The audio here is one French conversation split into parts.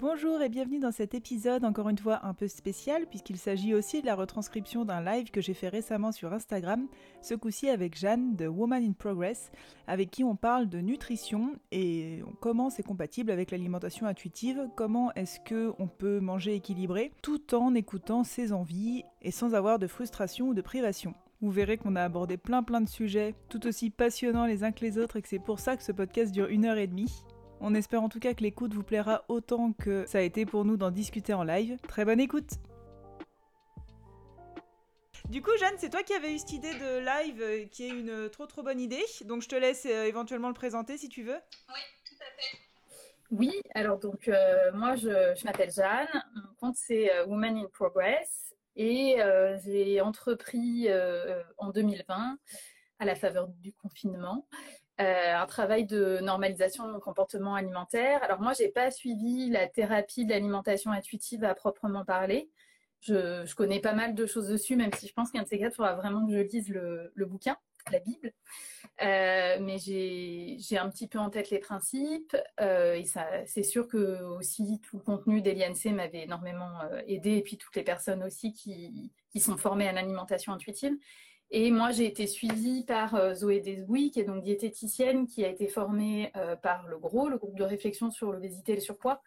Bonjour et bienvenue dans cet épisode encore une fois un peu spécial puisqu'il s'agit aussi de la retranscription d'un live que j'ai fait récemment sur Instagram, ce coup-ci avec Jeanne de Woman in Progress, avec qui on parle de nutrition et comment c'est compatible avec l'alimentation intuitive, comment est-ce que on peut manger équilibré tout en écoutant ses envies et sans avoir de frustration ou de privation. Vous verrez qu'on a abordé plein plein de sujets tout aussi passionnants les uns que les autres et que c'est pour ça que ce podcast dure une heure et demie. On espère en tout cas que l'écoute vous plaira autant que ça a été pour nous d'en discuter en live. Très bonne écoute du coup, Jeanne, c'est toi qui avais eu cette idée de live euh, qui est une trop trop bonne idée. Donc je te laisse euh, éventuellement le présenter si tu veux. Oui, tout à fait. Oui, alors donc euh, moi je, m'appelle Jeanne, mon compte c'est Women in Progress et j'ai entrepris en 2020 à la faveur du confinement euh, un travail de normalisation du comportement alimentaire. Alors moi, j'ai pas suivi la thérapie de l'alimentation intuitive à proprement parler. Je, connais pas mal de choses dessus, même si je pense qu'un de ces quatre, il faudra vraiment que je lise le, bouquin, la Bible. Euh, mais j'ai un petit peu en tête les principes. Euh, et c'est sûr que aussi tout le contenu d'Eliane m'avait énormément aidé, et puis toutes les personnes aussi qui, qui sont formées à l'alimentation intuitive. Et moi, j'ai été suivie par euh, Zoé Desbouy, qui est donc diététicienne, qui a été formée euh, par le GROS, le groupe de réflexion sur l'obésité et le surpoids.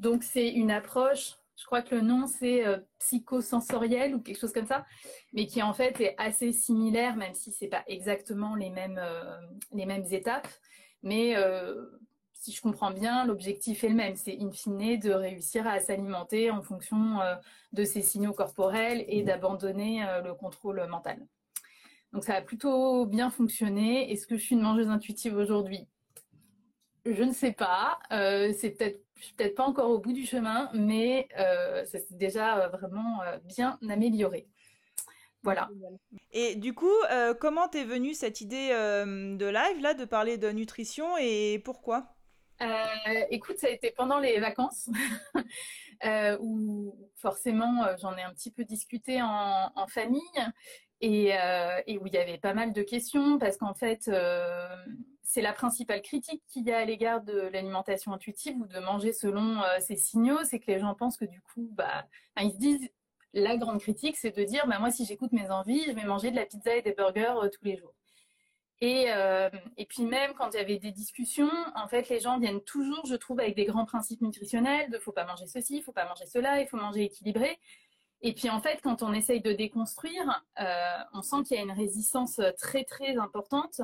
Donc, c'est une approche, je crois que le nom, c'est euh, psychosensoriel ou quelque chose comme ça, mais qui en fait est assez similaire, même si c'est pas exactement les mêmes, les mêmes étapes. Mais si je comprends bien, l'objectif est le même. C'est in fine de réussir à s'alimenter en fonction de ses signaux corporels et d'abandonner le contrôle mental. Donc ça a plutôt bien fonctionné. Est-ce que je suis une mangeuse intuitive aujourd'hui? Je ne sais pas. Euh, c'est peut-être peut-être pas encore au bout du chemin, mais euh, ça s'est déjà euh, vraiment bien amélioré. Voilà. Et du coup, comment t'es venue cette idée de live là, de parler de nutrition et pourquoi? Écoute, ça a été pendant les vacances où forcément j'en ai un petit peu discuté en, en famille euh, et, où il y avait pas mal de questions parce qu'en fait, euh, c'est la principale critique qu'il y a à l'égard de l'alimentation intuitive ou de manger selon euh, ses signaux, c'est que les gens pensent que du coup, bah, ils se disent, la grande critique, c'est de dire, bah, moi, si j'écoute mes envies, je vais manger de la pizza et des burgers tous les jours. Et, et puis même quand il y avait des discussions, en fait, les gens viennent toujours, je trouve, avec des grands principes nutritionnels de faut pas manger ceci, faut pas manger cela, il faut manger équilibré. Et puis en fait, quand on essaye de déconstruire, euh, on sent qu'il y a une résistance très très importante.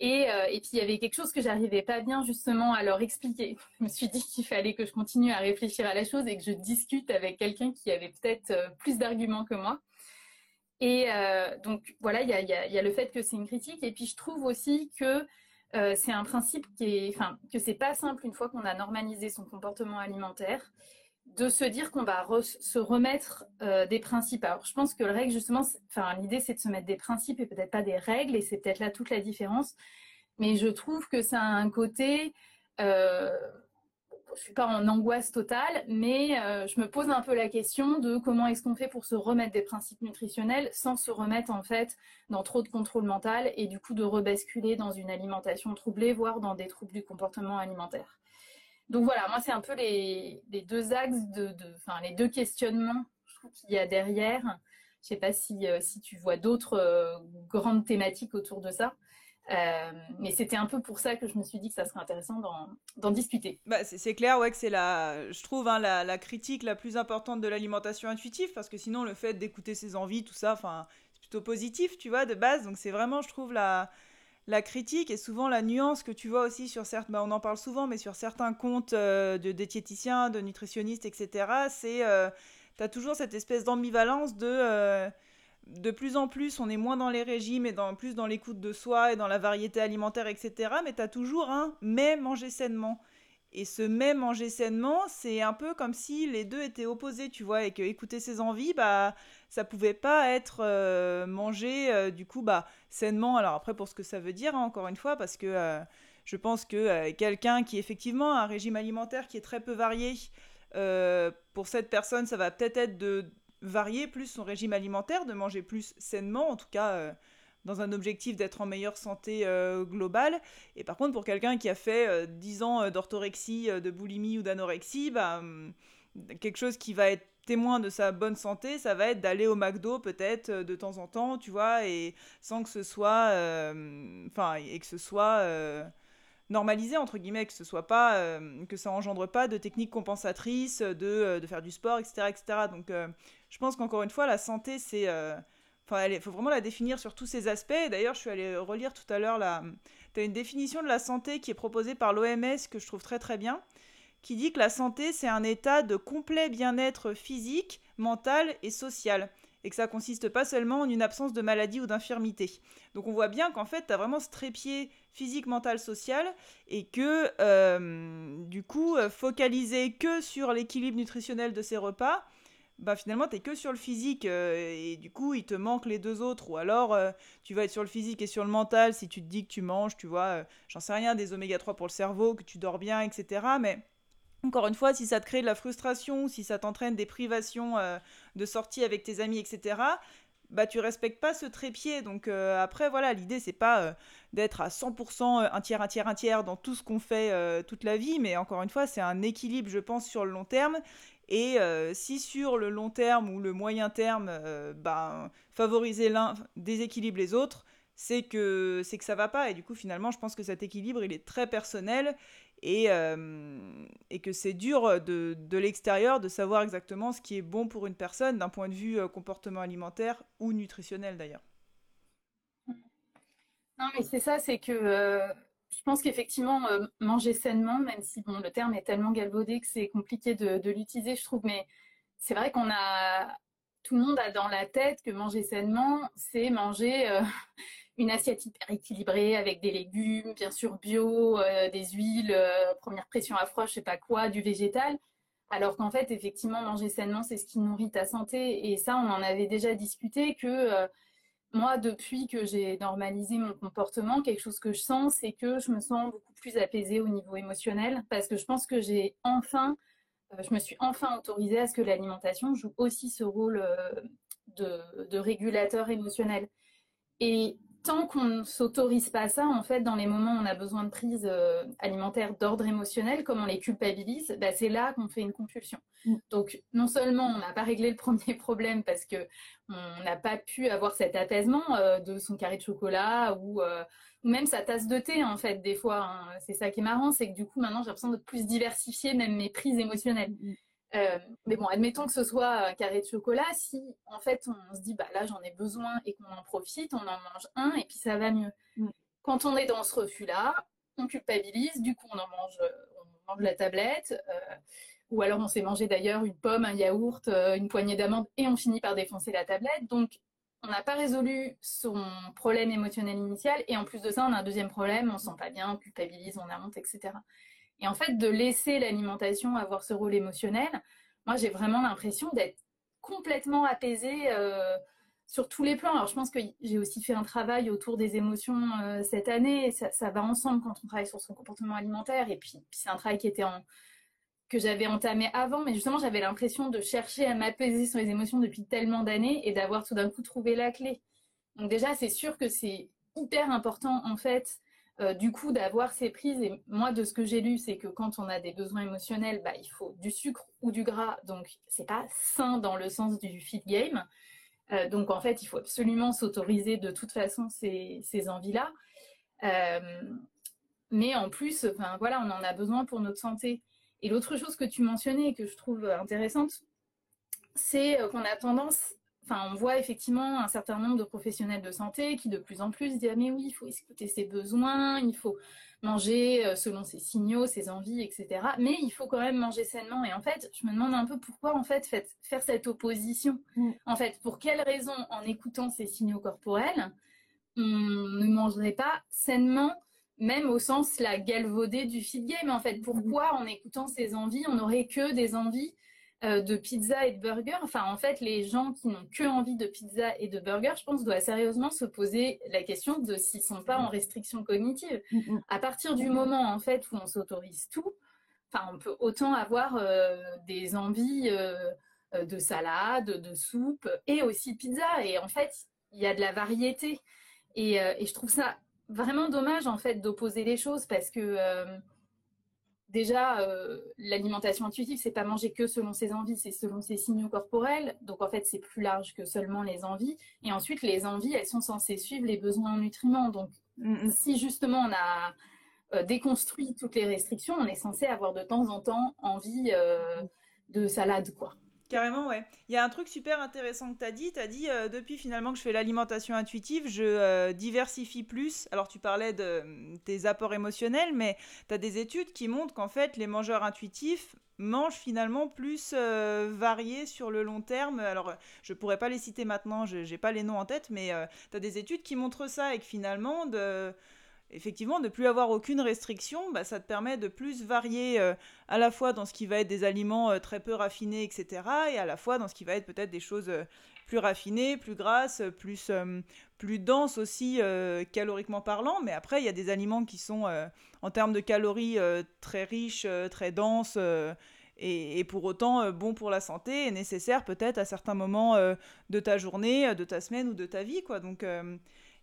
Et, euh, et puis il y avait quelque chose que j'arrivais pas bien justement à leur expliquer. Je me suis dit qu'il fallait que je continue à réfléchir à la chose et que je discute avec quelqu'un qui avait peut-être euh, plus d'arguments que moi. Et donc voilà, il y a, y, a, le fait que c'est une critique. Et puis je trouve aussi que c'est un principe qui est, enfin, que c'est pas simple une fois qu'on a normalisé son comportement alimentaire de se dire qu'on va se remettre euh, des principes. Alors, je pense que le règle, justement, enfin, l'idée, c'est de se mettre des principes et peut-être pas des règles, et c'est peut-être là toute la différence. Mais je trouve que ça a un côté, euh, je suis pas en angoisse totale, mais euh, je me pose un peu la question de comment est-ce qu'on fait pour se remettre des principes nutritionnels sans se remettre en fait dans trop de contrôle mental et du coup de rebasculer dans une alimentation troublée, voire dans des troubles du comportement alimentaire. Donc voilà, moi c'est un peu les, deux axes de, enfin les deux questionnements qu'il y a derrière. Je sais pas si, euh, si tu vois d'autres euh, grandes thématiques autour de ça. Euh, mais c'était un peu pour ça que je me suis dit que ça serait intéressant d'en discuter. Bah, c'est clair, ouais, que c'est la, je trouve, hein, la, la, critique la plus importante de l'alimentation intuitive, parce que sinon le fait d'écouter ses envies, tout ça, c'est plutôt positif, tu vois, de base. Donc c'est vraiment, je trouve, la, la critique et souvent la nuance que tu vois aussi sur certains, bah, on en parle souvent, mais sur certains comptes euh, de diététiciens, de nutritionnistes, etc., c'est, euh, tu as toujours cette espèce d'ambivalence de, euh, de plus en plus, on est moins dans les régimes et dans, plus dans l'écoute de soi et dans la variété alimentaire, etc., mais tu as toujours un mais manger sainement. Et ce même manger sainement, c'est un peu comme si les deux étaient opposés, tu vois, et que écouter ses envies, bah, ça pouvait pas être euh, manger, euh, bah, sainement. Alors après, pour ce que ça veut dire, hein, encore une fois, parce que euh, je pense que quelqu'un qui effectivement a un régime alimentaire qui est très peu varié, pour cette personne, ça va peut-être être de varier plus son régime alimentaire, de manger plus sainement, en tout cas dans un objectif d'être en meilleure santé globale. Et par contre, pour quelqu'un qui a fait 10 ans d'orthorexie, de boulimie ou d'anorexie, bah, hum, quelque chose qui va être témoin de sa bonne santé, ça va être d'aller au McDo peut-être euh, de temps en temps, tu vois, et sans que ce soit, euh, enfin, et que ce soit euh, normalisé entre guillemets, que ce soit pas, que ça engendre pas de techniques compensatrices, de, de faire du sport, etc., etc. Donc, je pense qu'encore une fois, la santé, c'est, enfin, il faut vraiment la définir sur tous ces aspects. D'ailleurs, je suis allée relire tout à l'heure la, tu as une définition de la santé qui est proposée par l'OMS que je trouve très très bien qui dit que la santé, c'est un état de complet bien-être physique, mental et social. Et que ça consiste pas seulement en une absence de maladie ou d'infirmité. Donc on voit bien qu'en fait, tu as vraiment ce trépied physique, mental, social, et que euh, du coup, euh, focaliser que sur l'équilibre nutritionnel de ces repas, bah finalement tu es que sur le physique euh, et du coup il te manque les deux autres ou alors tu vas être sur le physique et sur le mental si tu te dis que tu manges tu vois j'en sais rien des oméga 3 pour le cerveau que tu dors bien etc mais encore une fois, si ça te crée de la frustration, si ça t'entraîne des privations euh, de sortie avec tes amis, etc., bah tu respectes pas ce trépied. Donc euh, après, voilà, l'idée c'est pas euh, d'être à 100% un tiers, un tiers, un tiers dans tout ce qu'on fait toute la vie, mais encore une fois, c'est un équilibre, je pense, sur le long terme. Et si sur le long terme ou le moyen terme, bah, favoriser l'un déséquilibre les autres, c'est que c'est que ça va pas et du coup finalement je pense que cet équilibre il est très personnel et, euh, et que c'est dur de, de l'extérieur de savoir exactement ce qui est bon pour une personne d'un point de vue euh, comportement alimentaire ou nutritionnel d'ailleurs. Non mais c'est ça, c'est que euh, je pense qu'effectivement manger sainement, même si bon le terme est tellement galvaudé que c'est compliqué de l'utiliser, je trouve, mais c'est vrai qu'on a tout le monde a dans la tête que manger sainement, c'est manger une assiette hyper équilibrée avec des légumes, bien sûr bio, euh, des huiles, euh, première pression à froid, je sais pas quoi, du végétal. Alors qu'en fait, effectivement, manger sainement, c'est ce qui nourrit ta santé. Et ça, on en avait déjà discuté que euh, moi, depuis que j'ai normalisé mon comportement, quelque chose que je sens, c'est que je me sens beaucoup plus apaisée au niveau émotionnel parce que je pense que j'ai enfin, je me suis enfin autorisée à ce que l'alimentation joue aussi ce rôle de, de régulateur émotionnel. Et tant qu'on ne s'autorise pas ça, en fait, dans les moments où on a besoin de prise euh, alimentaire d'ordre émotionnel, comme on les culpabilise, bah, c'est là qu'on fait une compulsion. Mm. Donc, non seulement on n'a pas réglé le premier problème parce que on n'a pas pu avoir cet apaisement euh, de son carré de chocolat euh, ou, même sa tasse de thé, en fait, des fois. Hein. C'est ça qui est marrant, c'est que du coup, maintenant, j'ai l'impression de plus diversifier même mes prises émotionnelles. Mm. Euh, mais bon, admettons que ce soit un carré de chocolat, si en fait on se dit bah là j'en ai besoin et qu'on en profite, on en mange un et puis ça va mieux. Mm. Quand on est dans ce refus-là, on culpabilise, du coup on en mange, on mange la tablette, euh, ou alors on s'est mangé d'ailleurs une pomme, un yaourt, euh, une poignée d'amandes et on finit par défoncer la tablette. Donc on n'a pas résolu son problème émotionnel initial et en plus de ça on a un deuxième problème, on se sent pas bien, on culpabilise, on a honte, etc. Et en fait, de laisser l'alimentation avoir ce rôle émotionnel, moi, j'ai vraiment l'impression d'être complètement apaisée euh, sur tous les plans. Alors, je pense que j'ai aussi fait un travail autour des émotions euh, cette année. Ça, va ensemble quand on travaille sur son comportement alimentaire. Et puis, c'est un travail que j'avais entamé avant, mais justement, j'avais l'impression de chercher à m'apaiser sur les émotions depuis tellement d'années et d'avoir tout d'un coup trouvé la clé. Donc déjà, c'est sûr que c'est hyper important, en fait, euh, du coup, d'avoir ces prises, et moi, de ce que j'ai lu, c'est que quand on a des besoins émotionnels, bah, il faut du sucre ou du gras. Donc, c'est pas sain dans le sens du feed game. Euh, donc, en fait, il faut absolument s'autoriser de toute façon ces, envies-là. Euh, mais en plus, enfin, voilà, on en a besoin pour notre santé. Et l'autre chose que tu mentionnais et que je trouve intéressante, c'est qu'on a tendance enfin, on voit effectivement un certain nombre de professionnels de santé qui de plus en plus disent ah, mais oui, il faut écouter ses besoins, il faut manger euh, selon ses signaux, ses envies, etc. Mais il faut quand même manger sainement. Et en fait, je me demande un peu pourquoi en fait faire cette opposition. Mm. En fait, pour quelle raison, en écoutant ces signaux corporels, on ne mangerait pas sainement même au sens la galvaudée du feed game en fait? Pourquoi en écoutant ces envies on n'aurait que des envies euh, de pizza et de burger. Enfin, en fait, les gens qui n'ont que envie de pizza et de burger, je pense, doivent sérieusement se poser la question de s'ils sont pas en restriction cognitive. Mm, mm. À partir du moment, en fait, où on s'autorise tout, enfin, on peut autant avoir euh, des envies euh, de salade, de soupe et aussi de pizza. Et en fait, il y a de la variété. Et, et, je trouve ça vraiment dommage en fait d'opposer les choses parce que déjà, euh, l'alimentation intuitive, c'est pas manger que selon ses envies, c'est selon ses signaux corporels. Donc en fait, c'est plus large que seulement les envies. Et ensuite, les envies, elles sont censées suivre les besoins en nutriments. Donc mm, mm. si justement on a euh, déconstruit toutes les restrictions, on est censé avoir de temps en temps envie euh, de salade, quoi. Carrément, ouais. Il y a un truc super intéressant que tu as dit. Tu as dit, euh, depuis finalement que je fais l'alimentation intuitive, je euh, diversifie plus. Alors, tu parlais de mm, tes apports émotionnels, mais tu as des études qui montrent qu'en fait, les mangeurs intuitifs mangent finalement plus euh, variés sur le long terme. Alors, je pourrais pas les citer maintenant, je n'ai pas les noms en tête, mais tu as des études qui montrent ça et que finalement, de effectivement, de plus avoir aucune restriction, bah, ça te permet de plus varier euh, à la fois dans ce qui va être des aliments euh, très peu raffinés, etc., et à la fois dans ce qui va être peut-être des choses euh, plus raffinées, plus grasses, plus, plus denses aussi caloriquement parlant. Mais après, il y a des aliments qui sont en termes de calories très riches, très denses. Et, et, pour autant bons pour la santé et nécessaires peut-être à certains moments de ta journée, de ta semaine ou de ta vie. Quoi. Donc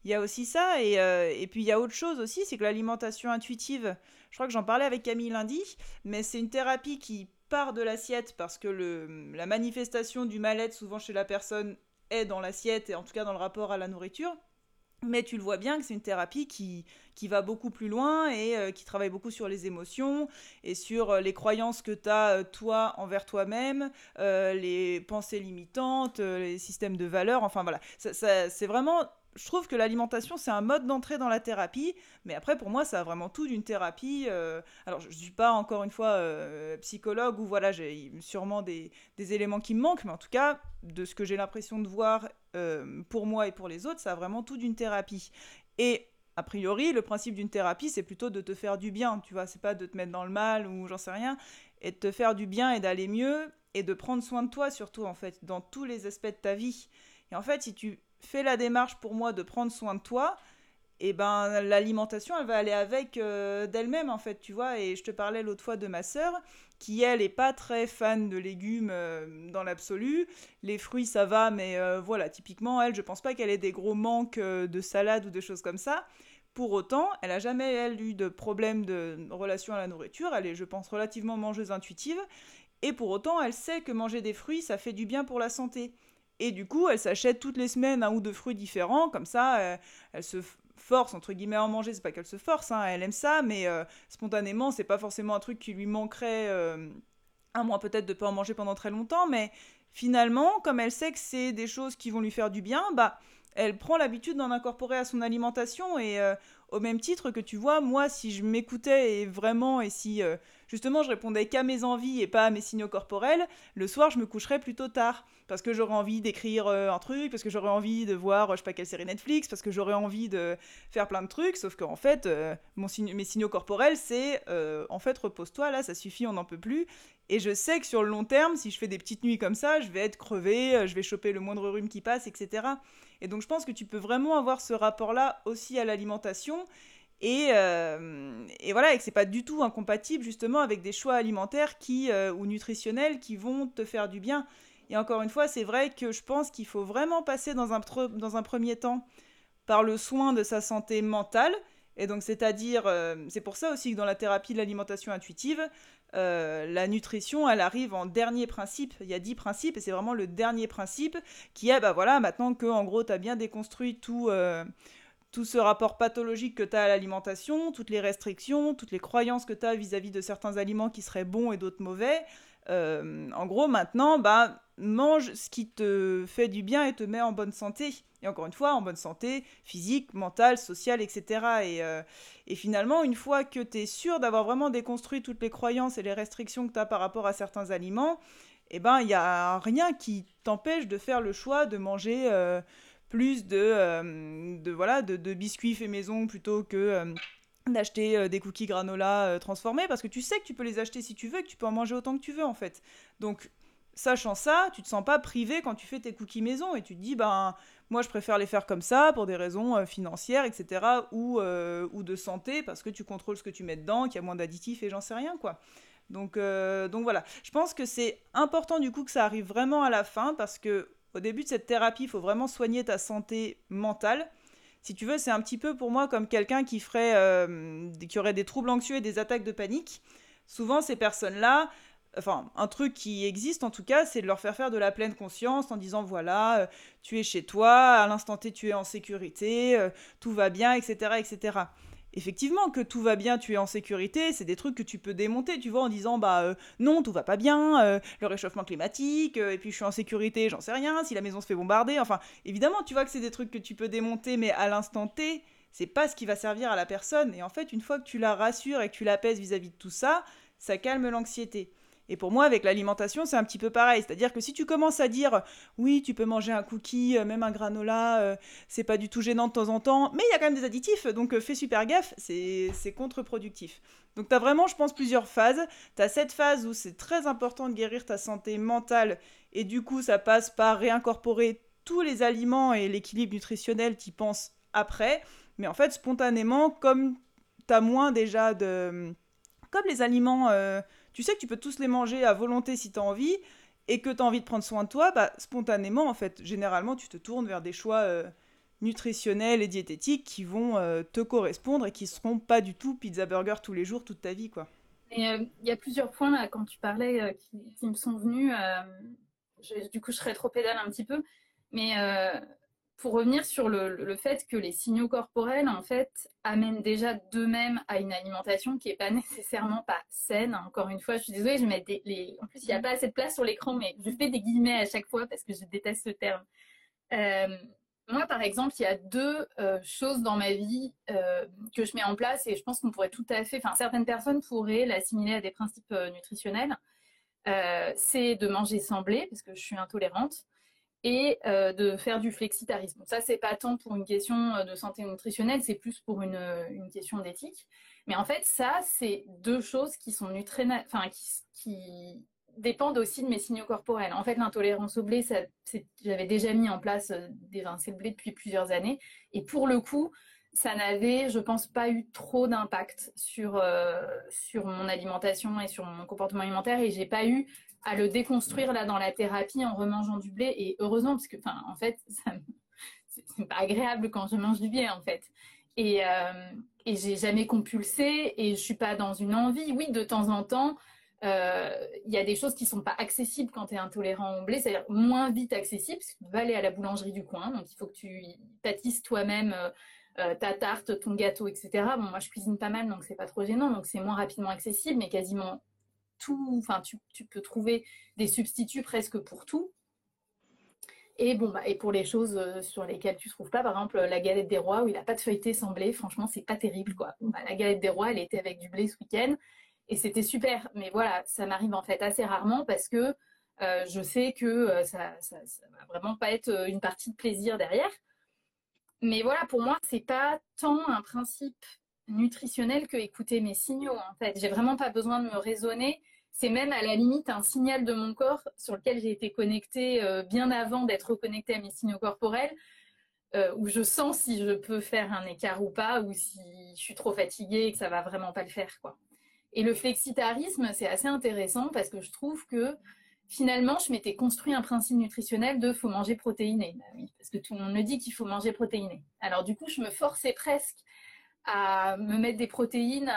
il y a aussi ça. Et, euh, et puis il y a autre chose aussi, c'est que l'alimentation intuitive, je crois que j'en parlais avec Camille lundi, mais c'est une thérapie qui part de l'assiette parce que le, la manifestation du mal-être souvent chez la personne est dans l'assiette et en tout cas dans le rapport à la nourriture. Mais tu le vois bien que c'est une thérapie qui, qui va beaucoup plus loin et euh, qui travaille beaucoup sur les émotions et sur euh, les croyances que tu as toi envers toi-même, les pensées limitantes, les systèmes de valeurs. Enfin voilà, ça, c'est vraiment je trouve que l'alimentation, c'est un mode d'entrée dans la thérapie, mais après, pour moi, ça a vraiment tout d'une thérapie. Euh, alors, je ne suis pas, encore une fois, euh, psychologue, ou voilà, j'ai sûrement des, éléments qui me manquent, mais en tout cas, de ce que j'ai l'impression de voir euh, pour moi et pour les autres, ça a vraiment tout d'une thérapie. Et a priori, le principe d'une thérapie, c'est plutôt de te faire du bien, tu vois, c'est pas de te mettre dans le mal ou j'en sais rien, et de te faire du bien et d'aller mieux, et de prendre soin de toi surtout, en fait, dans tous les aspects de ta vie. Et en fait, si tu fais la démarche pour moi de prendre soin de toi, et eh ben l'alimentation elle va aller avec euh, d'elle-même en fait tu vois. Et je te parlais l'autre fois de ma sœur qui elle est pas très fan de légumes euh, dans l'absolu. Les fruits ça va mais euh, voilà typiquement elle je pense pas qu'elle ait des gros manques de salade ou de choses comme ça. Pour autant elle a jamais elle eu de problème de relation à la nourriture. Elle est je pense relativement mangeuse intuitive. Et pour autant elle sait que manger des fruits ça fait du bien pour la santé et du coup, elle s'achète toutes les semaines un ou deux fruits différents, comme ça, euh, elle se force entre guillemets à en manger. C'est pas qu'elle se force, hein, elle aime ça, mais euh, spontanément, c'est pas forcément un truc qui lui manquerait, euh, à moins peut-être de pas en manger pendant très longtemps, mais finalement, comme elle sait que c'est des choses qui vont lui faire du bien, bah, elle prend l'habitude d'en incorporer à son alimentation et au même titre que tu vois, moi, si je m'écoutais et vraiment, et si justement je répondais qu'à mes envies et pas à mes signaux corporels, le soir je me coucherais plutôt tard. Parce que j'aurais envie d'écrire euh, un truc, parce que j'aurais envie de voir je sais pas quelle série Netflix, parce que j'aurais envie de faire plein de trucs, sauf qu'en fait, euh, mes signaux corporels, c'est euh, en fait repose-toi là, ça suffit, on n'en peut plus. Et je sais que sur le long terme, si je fais des petites nuits comme ça, je vais être crevé, je vais choper le moindre rhume qui passe, etc. Et donc je pense que tu peux vraiment avoir ce rapport-là aussi à l'alimentation et, euh, et, voilà, et que c'est pas du tout incompatible justement avec des choix alimentaires qui, euh, ou nutritionnels qui vont te faire du bien. Et encore une fois, c'est vrai que je pense qu'il faut vraiment passer dans un, dans un premier temps par le soin de sa santé mentale. Et donc, c'est-à-dire, euh, c'est pour ça aussi que dans la thérapie de l'alimentation intuitive, la nutrition, elle arrive en dernier principe. Il y a dix principes et c'est vraiment le dernier principe qui est, bah voilà, maintenant que en gros, tu as bien déconstruit tout tout ce rapport pathologique que tu as à l'alimentation, toutes les restrictions, toutes les croyances que tu as vis-à-vis de certains aliments qui seraient bons et d'autres mauvais. Euh, en gros, maintenant, bah, mange ce qui te fait du bien et te met en bonne santé. Et encore une fois, en bonne santé physique, mentale, sociale, etc. Et, euh, et finalement, une fois que tu es sûr d'avoir vraiment déconstruit toutes les croyances et les restrictions que tu as par rapport à certains aliments, eh ben, il n'y a rien qui t'empêche de faire le choix de manger... Euh, plus de, euh, de voilà, de, biscuits faits maison plutôt que euh, d'acheter euh, des cookies granola transformés parce que tu sais que tu peux les acheter si tu veux que tu peux en manger autant que tu veux en fait. Donc sachant ça, tu te sens pas privé quand tu fais tes cookies maison et tu te dis ben moi je préfère les faire comme ça pour des raisons financières etc ou, ou de santé parce que tu contrôles ce que tu mets dedans, qu'il y a moins d'additifs et j'en sais rien quoi. Donc, donc voilà, je pense que c'est important du coup que ça arrive vraiment à la fin parce que au début de cette thérapie, il faut vraiment soigner ta santé mentale. si tu veux, c'est un petit peu pour moi comme quelqu'un qui ferait, euh, qui aurait des troubles anxieux et des attaques de panique. Souvent, ces personnes-là, enfin, un truc qui existe en tout cas, c'est de leur faire faire de la pleine conscience en disant voilà, euh, tu es chez toi, à l'instant T, tu es en sécurité, euh, tout va bien, etc., etc effectivement que tout va bien, tu es en sécurité, c'est des trucs que tu peux démonter, tu vois, en disant bah euh, non, tout va pas bien, euh, le réchauffement climatique, euh, et puis je suis en sécurité, j'en sais rien, si la maison se fait bombarder, enfin, évidemment, tu vois que c'est des trucs que tu peux démonter, mais à l'instant T, c'est pas ce qui va servir à la personne, et en fait, une fois que tu la rassures et que tu l'apaises vis-à-vis de tout ça, ça calme l'anxiété. Et pour moi, avec l'alimentation, c'est un petit peu pareil. C'est-à-dire que si tu commences à dire, oui, tu peux manger un cookie, euh, même un granola, euh, c'est pas du tout gênant de temps en temps, mais il y a quand même des additifs, donc euh, fais super gaffe, c'est contre-productif. Donc tu as vraiment, je pense, plusieurs phases. Tu as cette phase où c'est très important de guérir ta santé mentale, et du coup, ça passe par réincorporer tous les aliments et l'équilibre nutritionnel, tu penses après. Mais en fait, spontanément, comme tu as moins déjà de... Comme les aliments tu sais que tu peux tous les manger à volonté si tu as envie et que tu as envie de prendre soin de toi, bah, spontanément, en fait, généralement, tu te tournes vers des choix euh, nutritionnels et diététiques qui vont euh, te correspondre et qui seront pas du tout pizza burger tous les jours, toute ta vie, quoi. Euh, il y a plusieurs points là, quand tu parlais qui, me sont venus. du coup, je rétro-pédale un petit peu. Mais pour revenir sur le, fait que les signaux corporels, en fait, amènent déjà d'eux-mêmes à une alimentation qui n'est pas nécessairement pas saine. Encore une fois, je suis désolée, je mets des. En plus, il n'y a pas assez de place sur l'écran, mais je fais des guillemets à chaque fois parce que je déteste ce terme. Euh, moi, par exemple, il y a deux euh, choses dans ma vie euh, que je mets en place et je pense qu'on pourrait tout à fait, enfin, certaines personnes pourraient l'assimiler à des principes nutritionnels. c'est de manger sans blé parce que je suis intolérante et euh, de faire du flexitarisme. Ça, c'est pas tant pour une question euh, de santé nutritionnelle, c'est plus pour une, euh, une question d'éthique. Mais en fait, ça, c'est deux choses qui sont enfin, qui, dépendent aussi de mes signaux corporels. En fait, l'intolérance au blé, j'avais déjà mis en place d'évincer le blé depuis plusieurs années. Et pour le coup, ça n'avait, je pense, pas eu trop d'impact sur, sur mon alimentation et sur mon comportement alimentaire. Et j'ai pas eu à le déconstruire là dans la thérapie en remangeant du blé. Et heureusement, parce que, enfin, en fait, c'est pas agréable quand je mange du blé, en fait. Et, euh, et j'ai jamais compulsé et je suis pas dans une envie. Oui, de temps en temps, euh, il y a des choses qui sont pas accessibles quand tu es intolérant au blé, c'est-à-dire moins vite accessibles, parce que tu vas aller à la boulangerie du coin, donc il faut que tu pâtisses toi-même euh, ta tarte, ton gâteau, etc. Bon, moi je cuisine pas mal, donc c'est pas trop gênant, donc c'est moins rapidement accessible, mais quasiment tout, enfin, tu, peux trouver des substituts presque pour tout. Et bah, pour les choses euh, sur lesquelles tu ne trouves pas, par exemple, la galette des rois où il n'a pas de feuilleté sans blé, franchement, c'est pas terrible, quoi. Bah, la galette des rois, elle était avec du blé ce week-end et c'était super. Mais voilà, ça m'arrive en fait assez rarement parce que euh, je sais que euh, ça, ça, va vraiment pas être une partie de plaisir derrière. Mais voilà, pour moi, c'est pas tant un principe nutritionnel que écouter mes signaux. En fait, j'ai vraiment pas besoin de me raisonner. C'est même à la limite un signal de mon corps sur lequel j'ai été connectée euh, bien avant d'être connectée à mes signaux corporels, euh, où je sens si je peux faire un écart ou pas, ou si je suis trop fatiguée et que ça va vraiment pas le faire, quoi. Et le flexitarisme, c'est assez intéressant parce que je trouve que finalement, je m'étais construit un principe nutritionnel de faut manger protéiné. Bah parce que tout le monde me dit qu'il faut manger protéiné. Alors du coup, je me forçais presque à me mettre des protéines,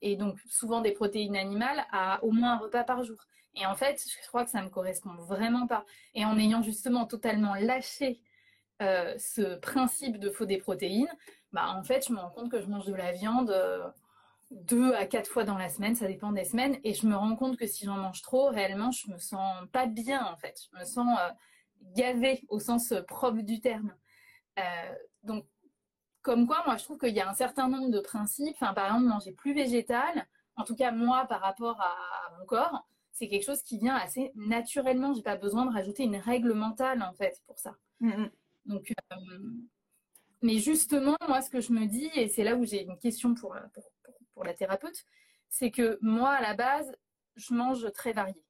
et donc souvent des protéines animales, à au moins un repas par jour. Et en fait, je crois que ça me correspond vraiment pas. Et en ayant justement totalement lâché euh, ce principe de faux des protéines, bah, en fait, je me rends compte que je mange de la viande euh, deux à quatre fois dans la semaine, ça dépend des semaines, et je me rends compte que si j'en mange trop, réellement, je me sens pas bien, en fait. Je me sens euh, gavée au sens propre du terme. donc, comme quoi, moi, je trouve qu'il y a un certain nombre de principes. Enfin, par exemple, manger plus végétal, en tout cas, moi, par rapport à, mon corps, c'est quelque chose qui vient assez naturellement. J'ai pas besoin de rajouter une règle mentale, en fait, pour ça. Donc, euh, mais justement, moi, ce que je me dis, et c'est là où j'ai une question pour, pour, pour la thérapeute, c'est que moi, à la base, je mange très varié.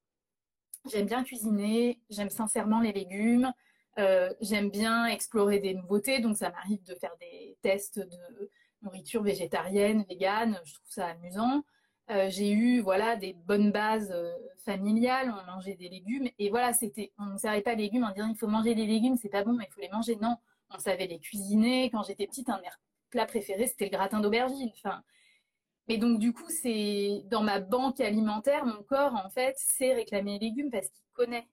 J'aime bien cuisiner, j'aime sincèrement les légumes, euh, j'aime bien explorer des nouveautés, donc ça m'arrive de faire des tests de nourriture végétarienne, végane, je trouve ça amusant. Euh, j'ai eu voilà des bonnes bases euh, familiales, on mangeait des légumes et voilà c'était, on ne servait pas de légumes en disant il faut manger des légumes, c'est pas bon mais il faut les manger. Non, on savait les cuisiner. Quand j'étais petite, un plat préféré, c'était le gratin d'aubergine. Enfin, mais donc, du coup, c'est dans ma banque alimentaire, mon corps, en fait, sait réclamer les légumes parce qu'il connaît.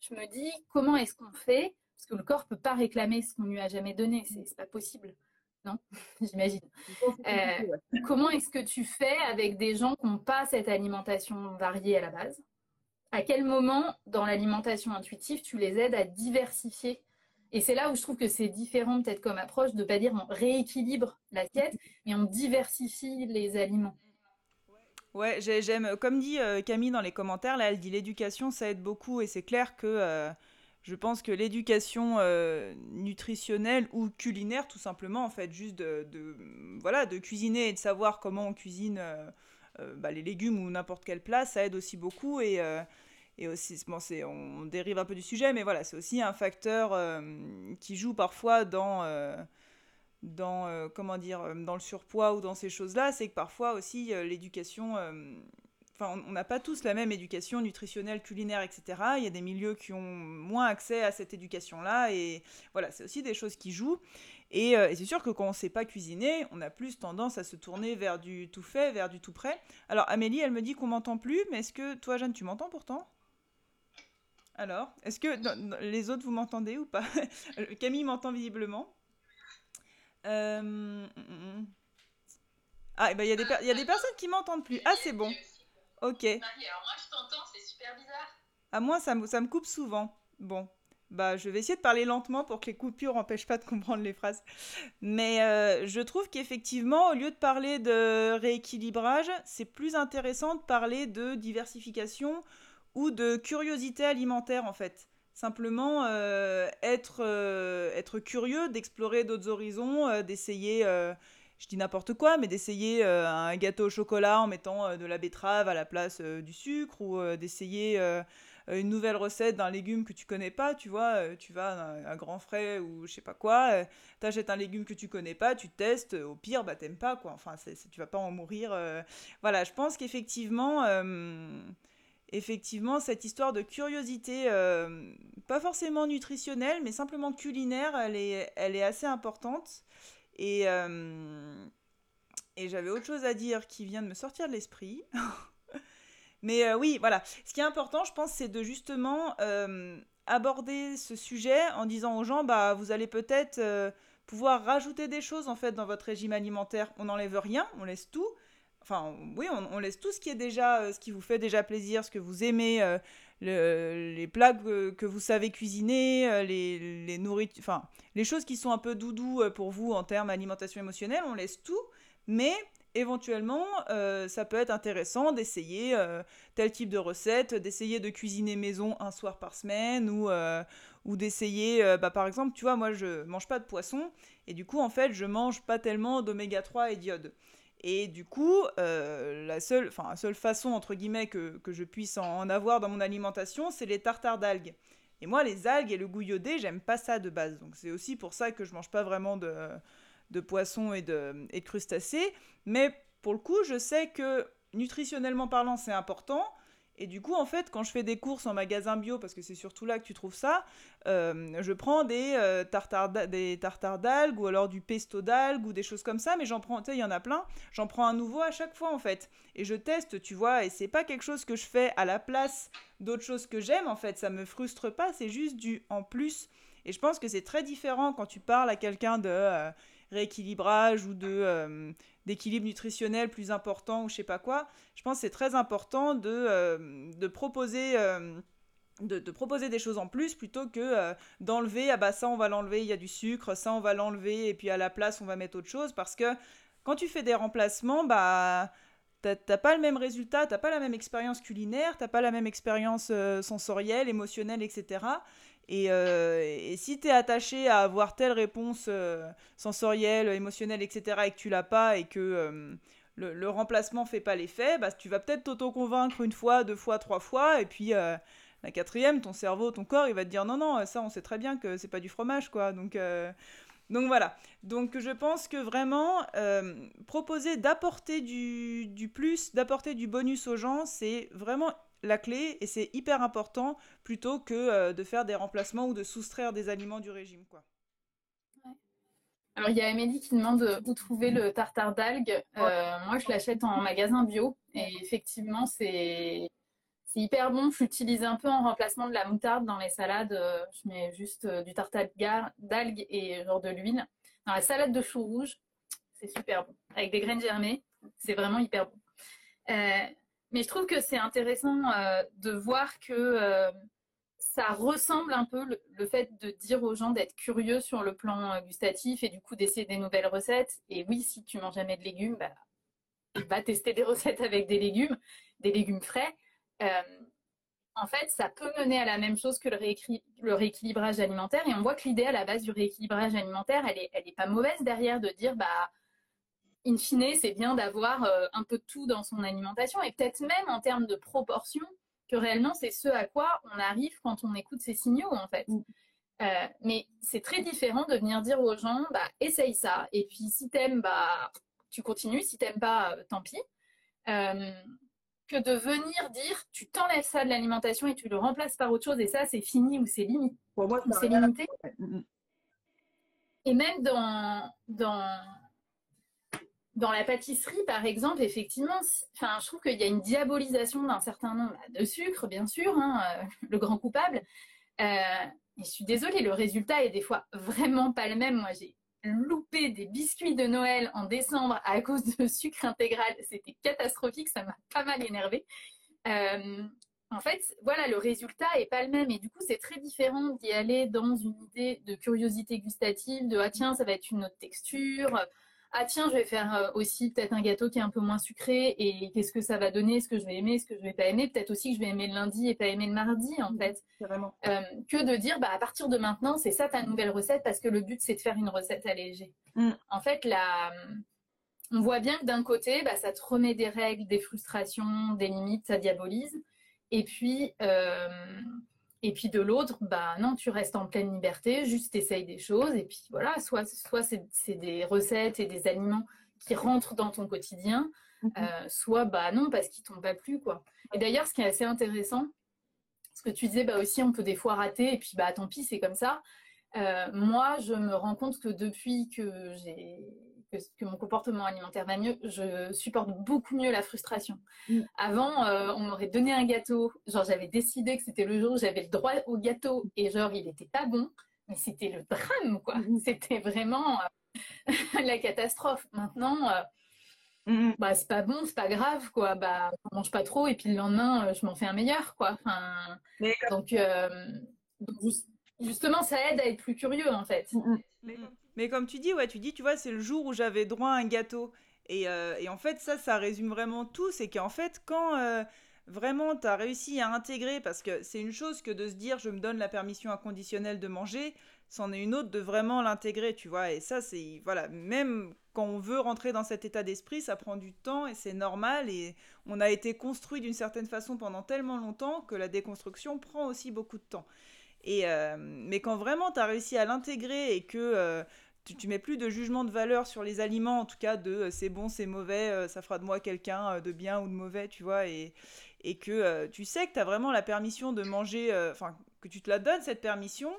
Je me dis, comment est-ce qu'on fait Parce que le corps ne peut pas réclamer ce qu'on lui a jamais donné. C'est pas possible. Non? J'imagine. Euh, comment est-ce que tu fais avec des gens qui n'ont pas cette alimentation variée à la base? À quel moment, dans l'alimentation intuitive, tu les aides à diversifier? Et c'est là où je trouve que c'est différent peut-être comme approche de pas dire on rééquilibre l'assiette, mais on diversifie les aliments. Ouais, j'aime, comme dit euh, Camille dans les commentaires, là, elle dit l'éducation, ça aide beaucoup, et c'est clair que euh, je pense que l'éducation euh, nutritionnelle ou culinaire, tout simplement, en fait, juste de, voilà, de cuisiner et de savoir comment on cuisine bah, les légumes ou n'importe quel plat, ça aide aussi beaucoup, et et aussi, bon, on dérive un peu du sujet, mais voilà, c'est aussi un facteur euh, qui joue parfois dans, euh, dans euh, comment dire, dans le surpoids ou dans ces choses-là, c'est que parfois aussi l'éducation, enfin, on n'a pas tous la même éducation nutritionnelle, culinaire, etc. Il y a des milieux qui ont moins accès à cette éducation-là, et voilà, c'est aussi des choses qui jouent. Et, et c'est sûr que quand on ne sait pas cuisiner, on a plus tendance à se tourner vers du tout fait, vers du tout prêt. Alors Amélie, elle me dit qu'on m'entend plus, mais est-ce que toi, Jeanne, tu m'entends pourtant? Alors, est-ce que les autres, vous m'entendez ou pas? Camille m'entend visiblement. Euh, mm, mm, mm. Ah, eh ben, il y, y, a des personnes qui m'entendent plus. Ah, c'est bon. Ok. alors moi, je t'entends, c'est super bizarre. Ah, moi, ça, ça me coupe souvent. Bon. Bah, je vais essayer de parler lentement pour que les coupures n'empêchent pas de comprendre les phrases. Mais euh, je trouve qu'effectivement, au lieu de parler de rééquilibrage, c'est plus intéressant de parler de diversification ou de curiosité alimentaire en fait. Simplement euh, être, euh, être curieux, d'explorer d'autres horizons, d'essayer, je dis n'importe quoi, mais d'essayer un gâteau au chocolat en mettant de la betterave à la place du sucre ou d'essayer une nouvelle recette d'un légume que tu connais pas, tu vois, tu vas à un, grand frais ou je sais pas quoi, tu achètes un légume que tu connais pas, tu testes, au pire, bah t'aimes pas, quoi, enfin, tu vas pas en mourir. Voilà, je pense qu'effectivement, effectivement, cette histoire de curiosité, euh, pas forcément nutritionnelle, mais simplement culinaire, elle est, elle est assez importante. Et, euh, et j'avais autre chose à dire qui vient de me sortir de l'esprit. mais euh, oui, voilà. Ce qui est important, je pense, c'est de justement aborder ce sujet en disant aux gens, bah, vous allez peut-être pouvoir rajouter des choses en fait dans votre régime alimentaire. On n'enlève rien, on laisse tout Enfin, oui, on, laisse tout ce qui est déjà, euh, ce qui vous fait déjà plaisir, ce que vous aimez, euh, les plats que, vous savez cuisiner, euh, les, les enfin, les choses qui sont un peu doudou pour vous en termes d'alimentation émotionnelle, on laisse tout, mais éventuellement, ça peut être intéressant d'essayer tel type de recette, d'essayer de cuisiner maison un soir par semaine ou, ou d'essayer, bah, par exemple, tu vois, moi je mange pas de poisson et du coup, en fait, je mange pas tellement d'oméga 3 et d'iode. Et du coup, euh, la, seule, la seule façon, entre guillemets, que, que je puisse en, avoir dans mon alimentation, c'est les tartares d'algues. Et moi, les algues et le goût iodé, j'aime pas ça de base. Donc c'est aussi pour ça que je mange pas vraiment de, de poissons et de, et de crustacés. Mais pour le coup, je sais que nutritionnellement parlant, c'est important. Et du coup, en fait, quand je fais des courses en magasin bio, parce que c'est surtout là que tu trouves ça, euh, je prends des, euh, tartares d'algues ou alors du pesto d'algues ou des choses comme ça, mais j'en prends, tu sais, il y en a plein, j'en prends un nouveau à chaque fois en fait. Et je teste, tu vois, et c'est pas quelque chose que je fais à la place d'autres choses que j'aime en fait, ça me frustre pas, c'est juste du en plus. Et je pense que c'est très différent quand tu parles à quelqu'un de euh, rééquilibrage ou de d'équilibre nutritionnel plus important ou je sais pas quoi. Je pense que c'est très important de, euh. Euh, proposer des choses en plus plutôt que euh, d'enlever, ah bah ça on va l'enlever, il y a du sucre, ça on va l'enlever et puis à la place on va mettre autre chose parce que quand tu fais des remplacements, bah t'as pas le même résultat, t'as pas la même expérience culinaire, t'as pas la même expérience sensorielle, émotionnelle, etc. Euh, et, si tu es attaché à avoir telle réponse euh, sensorielle, émotionnelle, etc., et que tu l'as pas, et que euh, le, remplacement fait pas l'effet, bah, tu vas peut-être t'auto-convaincre une fois, deux fois, trois fois, et puis la quatrième, ton cerveau, ton corps, il va te dire non, non, ça on sait très bien que c'est pas du fromage, quoi. Donc, donc voilà. Donc je pense que vraiment, proposer d'apporter du plus, d'apporter du bonus aux gens, c'est vraiment la clé et c'est hyper important plutôt que euh, de faire des remplacements ou de soustraire des aliments du régime. Quoi. Alors, il y a Amélie qui demande où trouver le tartare d'algues. moi, je l'achète en magasin bio. Et effectivement, c'est c'est hyper bon. Je l'utilise un peu en remplacement de la moutarde dans les salades. Je mets juste du tartare d'algues et genre de l'huile. Dans la salade de choux rouges, c'est super bon. Avec des graines germées, c'est vraiment hyper bon. Euh, mais je trouve que c'est intéressant euh, de voir que euh, ça ressemble un peu le, fait de dire aux gens d'être curieux sur le plan gustatif et du coup d'essayer des nouvelles recettes. Et oui, si tu manges jamais de légumes, bah, va tester des recettes avec des légumes, des légumes frais. en fait, ça peut mener à la même chose que le, le rééquilibrage alimentaire. Et on voit que l'idée à la base du rééquilibrage alimentaire, elle est, elle est pas mauvaise derrière de dire, bah, in fine, c'est bien d'avoir euh, un peu de tout dans son alimentation et peut-être même en termes de proportion que réellement c'est ce à quoi on arrive quand on écoute ces signaux en fait. Mm. Euh, mais c'est très différent de venir dire aux gens, bah essaye ça et puis si t'aimes, bah tu continues, si t'aimes pas, euh, tant pis. que de venir dire, tu t'enlèves ça de l'alimentation et tu le remplaces par autre chose et ça c'est fini ou c'est limité. Pour moi, c'est limité. Mm, mm. Et même dans, dans dans la pâtisserie, par exemple, effectivement, enfin, je trouve qu'il y a une diabolisation d'un certain nombre de sucres, bien sûr, hein, euh, le grand coupable. Euh, je suis désolée, le résultat est des fois vraiment pas le même. Moi, j'ai loupé des biscuits de Noël en décembre à cause de sucre intégral. C'était catastrophique, ça m'a pas mal énervé. Euh, en fait, voilà, le résultat est pas le même et du coup, c'est très différent d'y aller dans une idée de curiosité gustative, de ah tiens, ça va être une autre texture ah tiens, je vais faire euh, aussi peut-être un gâteau qui est un peu moins sucré et qu'est-ce que ça va donner, est-ce que je vais aimer, est-ce que je vais pas aimer, peut-être aussi que je vais aimer le lundi et pas aimer le mardi en fait. Vraiment. Euh, que de dire bah à partir de maintenant c'est ça ta nouvelle recette parce que le but c'est de faire une recette allégée. Mm. En fait là, on voit bien que d'un côté bah, ça te remet des règles, des frustrations, des limites, ça diabolise et puis euh, et puis de l'autre, bah non, tu restes en pleine liberté, juste essaye des choses. Et puis voilà, soit, soit c'est des recettes et des aliments qui rentrent dans ton quotidien, mhm. euh, soit bah non, parce qu'ils t'ont pas plu. quoi. Et d'ailleurs, ce qui est assez intéressant, ce que tu disais, bah aussi, on peut des fois rater, et puis bah tant pis, c'est comme ça. Euh, moi, je me rends compte que depuis que j'ai que, mon comportement alimentaire va mieux, je supporte beaucoup mieux la frustration. Mm. Avant, euh, on m'aurait donné un gâteau, genre j'avais décidé que c'était le jour où j'avais le droit au gâteau et genre il était pas bon, mais c'était le drame quoi. Mm. C'était vraiment euh, la catastrophe. Maintenant, euh, mm. bah c'est pas bon, c'est pas grave quoi. Bah on mange pas trop et puis le lendemain je m'en fais un meilleur quoi. Enfin, donc, justement ça aide à être plus curieux en fait. Mais comme tu dis, ouais, tu dis, tu vois, c'est le jour où j'avais droit à un gâteau. Et, euh, en fait, ça, ça résume vraiment tout. C'est qu'en fait, quand euh, vraiment tu as réussi à intégrer, parce que c'est une chose que de se dire, je me donne la permission inconditionnelle de manger, c'en est une autre de vraiment l'intégrer, tu vois. Et ça, c'est, voilà, même quand on veut rentrer dans cet état d'esprit, ça prend du temps et c'est normal. Et on a été construit d'une certaine façon pendant tellement longtemps que la déconstruction prend aussi beaucoup de temps. Et, euh, mais quand vraiment tu as réussi à l'intégrer et que tu, mets plus de jugement de valeur sur les aliments, en tout cas de euh, c'est bon, c'est mauvais, euh, ça fera de moi quelqu'un euh, de bien ou de mauvais, tu vois, et, et que tu sais que tu as vraiment la permission de manger, enfin, que tu te la donnes cette permission.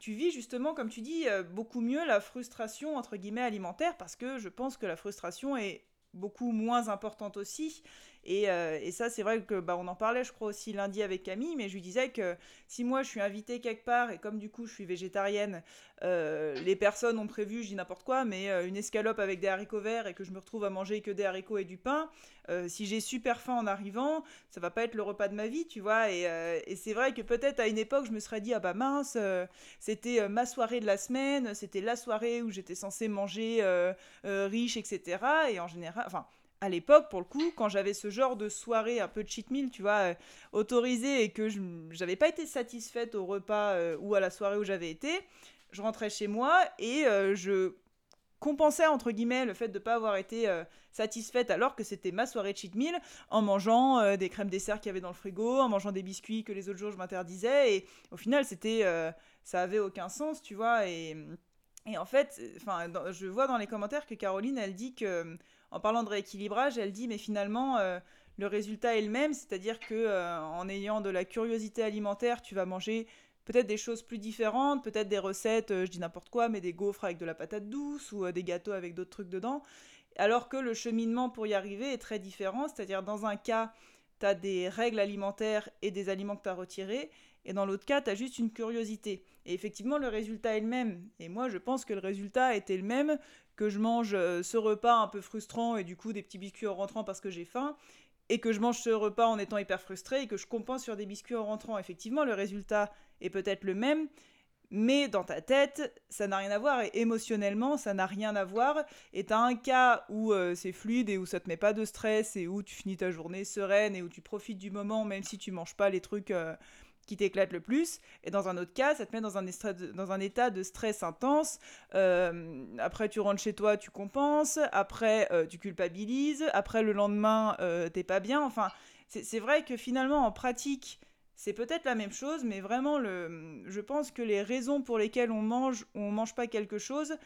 tu vis justement, comme tu dis, beaucoup mieux la frustration entre guillemets alimentaire parce que je pense que la frustration est beaucoup moins importante aussi euh, et, ça, c'est vrai que bah, on en parlait, je crois aussi lundi avec Camille, mais je lui disais que si moi je suis invitée quelque part et comme du coup je suis végétarienne, euh, les personnes ont prévu, je dis n'importe quoi, mais euh, une escalope avec des haricots verts et que je me retrouve à manger que des haricots et du pain, si j'ai super faim en arrivant, ça va pas être le repas de ma vie, tu vois. Et, et c'est vrai que peut-être à une époque, je me serais dit ah bah mince, c'était ma soirée de la semaine, c'était la soirée où j'étais censée manger riche, etc. Et en général, enfin à l'époque, pour le coup, quand j'avais ce genre de soirée un peu cheat meal, tu vois, euh, autorisée et que je n'avais pas été satisfaite au repas euh, ou à la soirée où j'avais été, je rentrais chez moi et euh, je compensais entre guillemets le fait de ne pas avoir été satisfaite alors que c'était ma soirée cheat meal en mangeant des crèmes dessert qu'il y avait dans le frigo, en mangeant des biscuits que les autres jours je m'interdisais et au final c'était ça avait aucun sens, tu vois et et en fait, enfin, je vois dans les commentaires que Caroline, elle dit que en parlant de rééquilibrage, elle dit mais finalement euh, le résultat est le même, c'est-à-dire que euh, en ayant de la curiosité alimentaire, tu vas manger peut-être des choses plus différentes, peut-être des recettes, je dis n'importe quoi, mais des gaufres avec de la patate douce ou des gâteaux avec d'autres trucs dedans. Alors que le cheminement pour y arriver est très différent, c'est-à-dire dans un cas, tu as des règles alimentaires et des aliments que tu as retirés, et dans l'autre cas, tu as juste une curiosité. Et effectivement, le résultat est le même. Et moi, je pense que le résultat était le même, que je mange euh, ce repas un peu frustrant et du coup des petits biscuits en rentrant parce que j'ai faim, et que je mange ce repas en étant hyper frustré et que je compense sur des biscuits en rentrant. Effectivement, le résultat est peut-être le même, mais dans ta tête, ça n'a rien à voir et émotionnellement, ça n'a rien à voir. Et t'as un cas où euh, c'est fluide et où ça te met pas de stress et où tu finis ta journée sereine et où tu profites du moment même si tu manges pas les trucs euh, qui t'éclate le plus. Et dans un autre cas, ça te met dans un, dans un état de stress intense. Euh, après, tu rentres chez toi, tu compenses. Après, euh, tu culpabilises. Après, le lendemain, euh, t'es pas bien. Enfin, c'est vrai que finalement, en pratique, c'est peut-être la même chose, mais vraiment, le, je pense que les raisons pour lesquelles on mange ou on mange pas quelque chose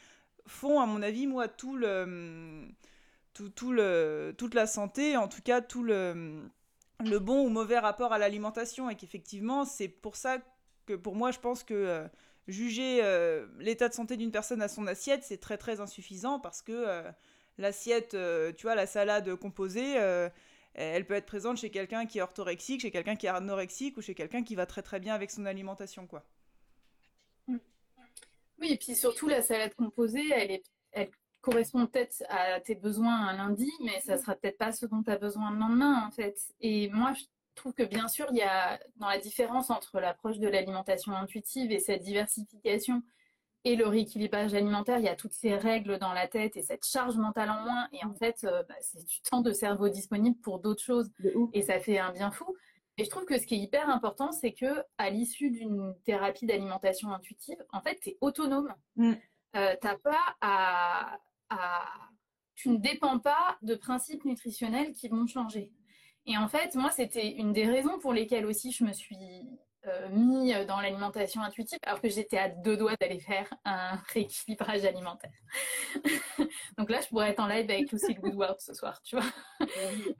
font, à mon avis, moi, tout le, tout, tout le, toute la santé, en tout cas, tout le le bon ou mauvais rapport à l'alimentation et qu'effectivement c'est pour ça que pour moi je pense que euh, juger euh, l'état de santé d'une personne à son assiette c'est très très insuffisant parce que euh, l'assiette tu vois la salade composée elle peut être présente chez quelqu'un qui est orthorexique chez quelqu'un qui est anorexique ou chez quelqu'un qui va très très bien avec son alimentation quoi. Oui et puis surtout la salade composée elle est correspond peut-être à tes besoins un lundi, mais ça sera peut-être pas ce dont tu as besoin le lendemain, en fait. Et moi, je trouve que bien sûr, il y a dans la différence entre l'approche de l'alimentation intuitive et cette diversification et le rééquilibrage alimentaire, il y a toutes ces règles dans la tête et cette charge mentale en moins. Et en fait, euh, bah, c'est du temps de cerveau disponible pour d'autres choses. Et ça fait un bien fou. Et je trouve que ce qui est hyper important, c'est que à l'issue d'une thérapie d'alimentation intuitive, en fait, tu es autonome. Mm. Euh, t'as pas à, tu ne dépends pas de principes nutritionnels qui vont changer. Et en fait, moi, c'était une des raisons pour lesquelles aussi je me suis euh, mis dans l'alimentation intuitive, alors que j'étais à deux doigts d'aller faire un rééquilibrage alimentaire. Donc là, je pourrais être en live avec Lucy Woodward ce soir, tu vois.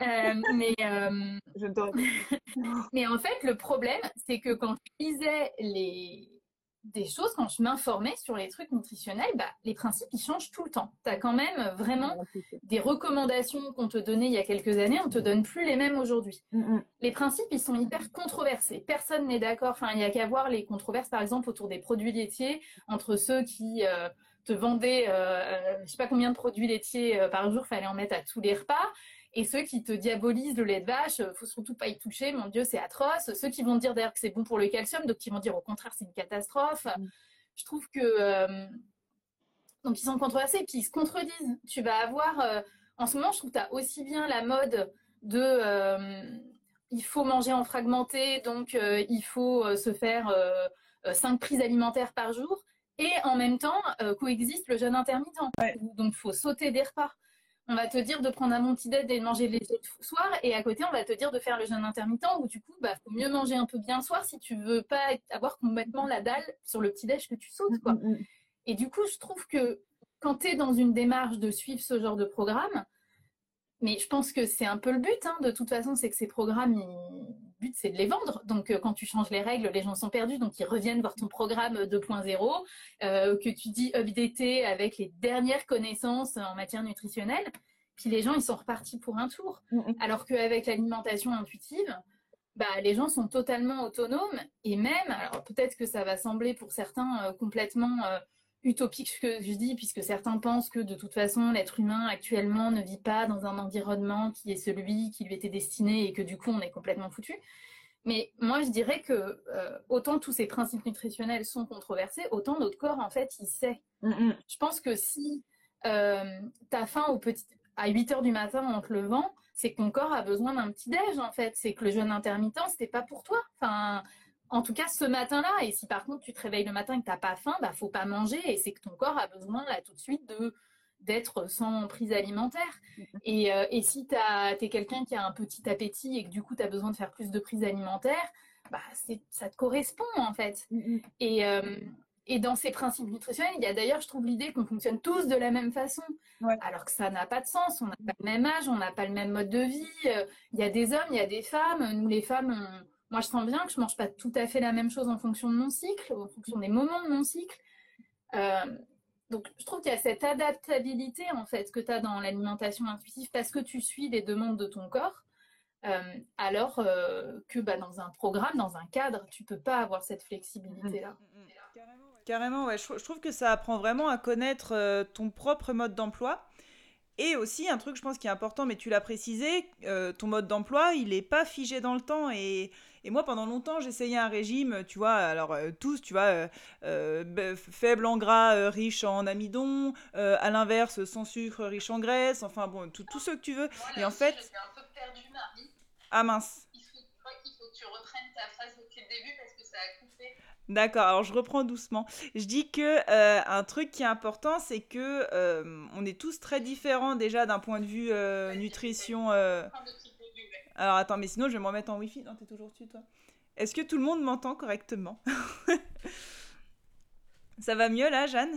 Euh, mais, euh, mais en fait, le problème, c'est que quand je lisais les, des choses, quand je m'informais sur les trucs nutritionnels, bah, les principes, ils changent tout le temps. Tu as quand même vraiment des recommandations qu'on te donnait il y a quelques années, on te donne plus les mêmes aujourd'hui. Mm, mm. Les principes, ils sont hyper controversés. Personne n'est d'accord. Enfin, il y a qu'à voir les controverses, par exemple, autour des produits laitiers, entre ceux qui euh, te vendaient, euh, euh, je sais pas combien de produits laitiers par jour, fallait en mettre à tous les repas, et ceux qui te diabolisent le lait de vache, faut surtout pas y toucher, mon Dieu, c'est atroce. Ceux qui vont dire d'ailleurs que c'est bon pour le calcium, donc qui vont dire au contraire c'est une catastrophe. Mm. Je trouve que euh, donc ils sont controversés et puis ils se contredisent. Tu vas avoir euh, en ce moment, je trouve que tu as aussi bien la mode de euh, il faut manger en fragmenté, donc il faut se faire cinq prises alimentaires par jour. Et en même temps, coexiste le jeûne intermittent. Donc, il faut sauter des repas on va te dire de prendre un bon petit et de manger les le soir, et à côté, on va te dire de faire le jeûne intermittent, où du coup, bah, faut mieux manger un peu bien le soir si tu veux pas avoir complètement la dalle sur le petit déj que tu sautes, quoi. Mm, mm, mm. Et du coup, je trouve que quand tu es dans une démarche de suivre ce genre de programme, mais je pense que c'est un peu le but, hein, de toute façon, c'est que ces programmes, le but, c'est de les vendre. Donc, euh, quand tu changes les règles, les gens sont perdus, donc ils reviennent voir ton programme 2.0, euh, que tu dis updaté avec les dernières connaissances en matière nutritionnelle. Puis les gens, ils sont repartis pour un tour. Mm, mm. Alors qu'avec l'alimentation intuitive, bah, les gens sont totalement autonomes et même, alors peut-être que ça va sembler pour certains euh, complètement utopique ce que je dis, puisque certains pensent que de toute façon, l'être humain actuellement ne vit pas dans un environnement qui est celui qui lui était destiné et que du coup, on est complètement foutu. Mais moi, je dirais que euh, autant tous ces principes nutritionnels sont controversés, autant notre corps, en fait, il sait. Mm, mm. Je pense que si euh, tu as faim au petit... à 8 heures du matin en te levant, c'est que ton corps a besoin d'un petit déj, en fait. C'est que le jeûne intermittent, c'était pas pour toi. Enfin, en tout cas ce matin-là. Et si par contre tu te réveilles le matin et que tu n'as pas faim, bah faut pas manger et c'est que ton corps a besoin là tout de suite de d'être sans prise alimentaire. Et, euh, et si tu es quelqu'un qui a un petit appétit et que du coup tu as besoin de faire plus de prise alimentaire, bah ça te correspond en fait. Et, euh, et dans ces principes nutritionnels, il y a d'ailleurs, je trouve, l'idée qu'on fonctionne tous de la même façon, alors que ça n'a pas de sens. On n'a pas le même âge, on n'a pas le même mode de vie. Euh, il y a des hommes, il y a des femmes. Nous, les femmes, moi, je sens bien que je mange pas tout à fait la même chose en fonction de mon cycle, en fonction des moments de mon cycle. Euh, donc, je trouve qu'il y a cette adaptabilité en fait que tu as dans l'alimentation intuitive parce que tu suis les demandes de ton corps. Euh, alors euh, que bah, dans un programme, dans un cadre, tu peux pas avoir cette flexibilité-là. Mm, mm, mm. Carrément, ouais. Je, trouve que ça apprend vraiment à connaître ton propre mode d'emploi. Et aussi, un truc, je pense, qui est important, mais tu l'as précisé, ton mode d'emploi, il n'est pas figé dans le temps. Et et moi, pendant longtemps, j'essayais un régime, tu vois, alors euh, tous, tu vois, euh, euh, faible en gras, riche en amidon, à l'inverse, sans sucre, riche en graisse, enfin bon, tout, tout ce que tu veux. et en fait. un peu Marie. Ah mince. Il faut, il faut que tu reprennes ta phrase depuis le début parce que ça a coupé. D'accord, alors je reprends doucement. Je dis que un truc qui est important, c'est que on est tous très différents déjà d'un point de vue nutrition. Alors attends, mais sinon je vais me remettre en wifi. Non, t'es toujours dessus toi. Est-ce que tout le monde m'entend correctement? Ça va mieux là, Jeanne?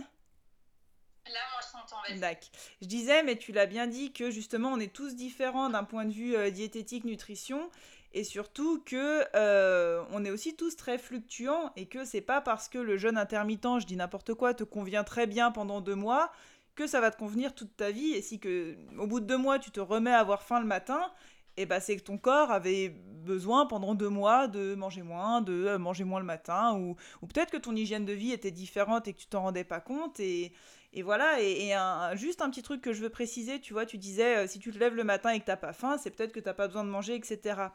Là, moi, je t'entends. D'accord. Je disais, mais tu l'as bien dit, que justement, on est tous différents d'un point de vue euh, diététique, nutrition, et surtout que euh, on est aussi tous très fluctuants, et que c'est pas parce que le jeûne intermittent, je dis n'importe quoi, te convient très bien pendant deux mois, que ça va te convenir toute ta vie, et si que au bout de deux mois, tu te remets à avoir faim le matin, et bah, c'est que ton corps avait besoin pendant deux mois de manger moins, de euh, manger moins le matin, ou, ou peut-être que ton hygiène de vie était différente et que tu t'en rendais pas compte. Et, et voilà, et, un, juste un petit truc que je veux préciser, tu vois, tu disais, euh, si tu te lèves le matin et que t'as pas faim, c'est peut-être que t'as pas besoin de manger, etc.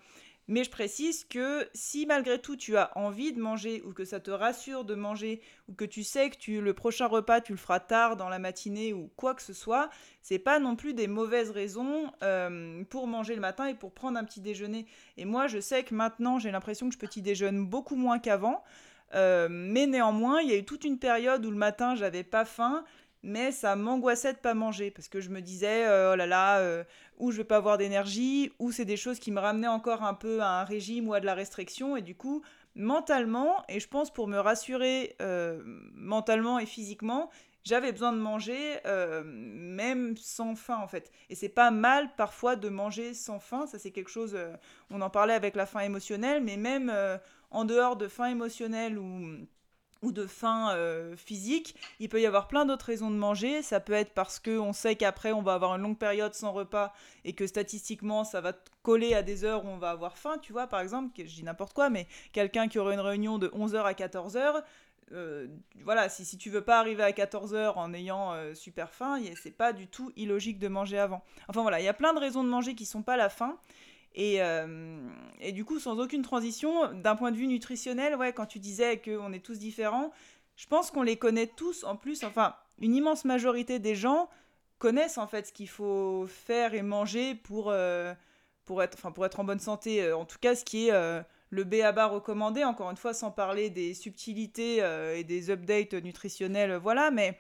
Mais je précise que si malgré tout tu as envie de manger ou que ça te rassure de manger ou que tu sais que tu, le prochain repas tu le feras tard dans la matinée ou quoi que ce soit, c'est pas non plus des mauvaises raisons euh, pour manger le matin et pour prendre un petit déjeuner. Et moi je sais que maintenant j'ai l'impression que je petit déjeune beaucoup moins qu'avant. Euh, mais néanmoins, il y a eu toute une période où le matin j'avais pas faim mais ça m'angoissait de pas manger parce que je me disais euh, oh là là euh, ou je vais pas avoir d'énergie ou c'est des choses qui me ramenaient encore un peu à un régime ou à de la restriction et du coup mentalement et je pense pour me rassurer euh, mentalement et physiquement j'avais besoin de manger même sans faim en fait. Et c'est pas mal parfois de manger sans faim ça c'est quelque chose on en parlait avec la faim émotionnelle mais même en dehors de faim émotionnelle ou ou de faim euh, physique. Il peut y avoir plein d'autres raisons de manger. Ça peut être parce qu'on sait qu'après on va avoir une longue période sans repas et que statistiquement ça va coller à des heures où on va avoir faim, tu vois, par exemple, je dis n'importe quoi, mais quelqu'un qui aurait une réunion de 11h à 14h, euh, voilà, si, si tu veux pas arriver à 14h en ayant euh, super faim, c'est pas du tout illogique de manger avant. Enfin voilà, il y a plein de raisons de manger qui sont pas la faim. Euh, et, du coup, sans aucune transition, d'un point de vue nutritionnel, ouais, quand tu disais qu'on est tous différents, je pense qu'on les connaît tous en plus. Enfin, une immense majorité des gens connaissent en fait ce qu'il faut faire et manger pour, euh, pour, être, pour être en bonne santé. Euh, en tout cas, ce qui est le B à bas recommandé, encore une fois, sans parler des subtilités et des updates nutritionnels, voilà. Mais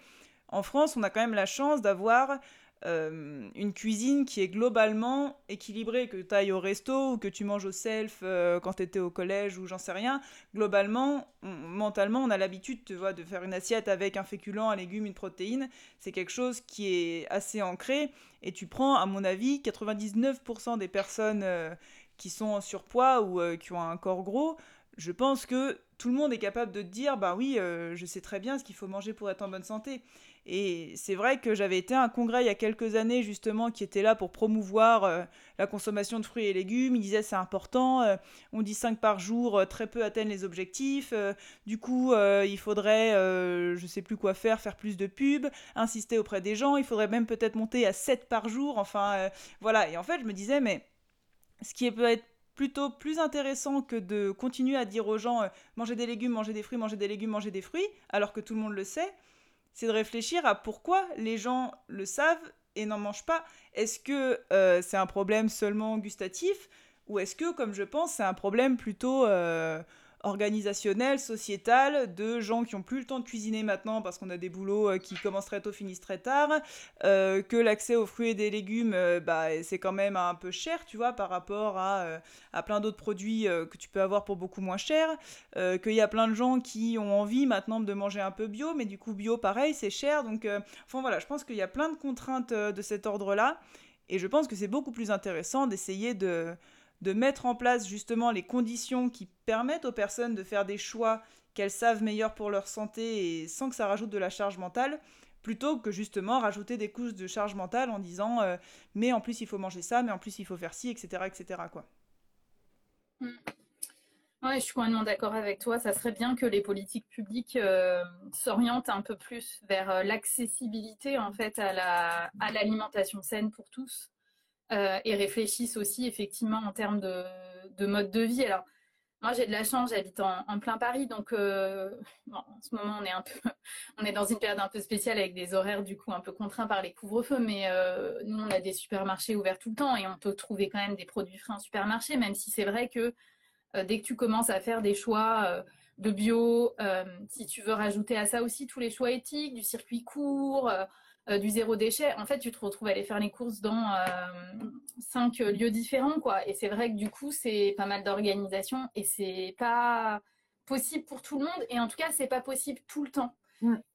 en France, on a quand même la chance d'avoir euh, une cuisine qui est globalement équilibrée, que tu ailles au resto ou que tu manges au self euh, quand tu étais au collège ou j'en sais rien, globalement, mentalement, on a l'habitude de faire une assiette avec un féculent, un légume, une protéine. C'est quelque chose qui est assez ancré. Et tu prends, à mon avis, 99% des personnes euh, qui sont en surpoids ou qui ont un corps gros, je pense que tout le monde est capable de dire, bah oui, je sais très bien ce qu'il faut manger pour être en bonne santé. Et c'est vrai que j'avais été à un congrès il y a quelques années justement qui était là pour promouvoir euh, la consommation de fruits et légumes. Il disait c'est important, euh, on dit 5 par jour, euh, très peu atteignent les objectifs. du coup, il faudrait, je sais plus quoi faire, faire plus de pubs, insister auprès des gens. Il faudrait même peut-être monter à 7 par jour. Enfin, voilà. Et en fait, je me disais, mais ce qui peut être plutôt plus intéressant que de continuer à dire aux gens manger des légumes, manger des fruits, manger des légumes, manger des fruits, alors que tout le monde le sait c'est de réfléchir à pourquoi les gens le savent et n'en mangent pas. Est-ce que euh, c'est un problème seulement gustatif ou est-ce que, comme je pense, c'est un problème plutôt euh, organisationnel, sociétal, de gens qui ont plus le temps de cuisiner maintenant parce qu'on a des boulots euh, qui commencent très tôt, finissent très tard, euh, que l'accès aux fruits et des légumes, euh, bah, c'est quand même un peu cher, tu vois, par rapport à, à plein d'autres produits que tu peux avoir pour beaucoup moins cher, qu'il y a plein de gens qui ont envie maintenant de manger un peu bio, mais du coup bio, pareil, c'est cher, donc, enfin voilà, je pense qu'il y a plein de contraintes de cet ordre-là, et je pense que c'est beaucoup plus intéressant d'essayer de de mettre en place justement les conditions qui permettent aux personnes de faire des choix qu'elles savent meilleurs pour leur santé et sans que ça rajoute de la charge mentale, plutôt que justement rajouter des couches de charge mentale en disant euh, mais en plus il faut manger ça, mais en plus il faut faire ci, etc. etc. quoi. Mm. Je suis complètement d'accord avec toi. Ça serait bien que les politiques publiques euh, s'orientent un peu plus vers euh, l'accessibilité en fait à la à l'alimentation saine pour tous et réfléchissent aussi effectivement en termes de, de mode de vie. Alors moi, j'ai de la chance, j'habite en, plein Paris, donc euh, en ce moment, on est un peu, on est dans une période un peu spéciale avec des horaires du coup un peu contraints par les couvre-feux, mais euh, nous, on a des supermarchés ouverts tout le temps et on peut trouver quand même des produits frais en supermarché, même si c'est vrai que euh, dès que tu commences à faire des choix de bio, si tu veux rajouter à ça aussi tous les choix éthiques, du circuit court, euh, du zéro déchet, en fait, tu te retrouves à aller faire les courses dans euh, cinq lieux différents, quoi. Et c'est vrai que du coup, c'est pas mal d'organisation et c'est pas possible pour tout le monde. Et en tout cas, c'est pas possible tout le temps.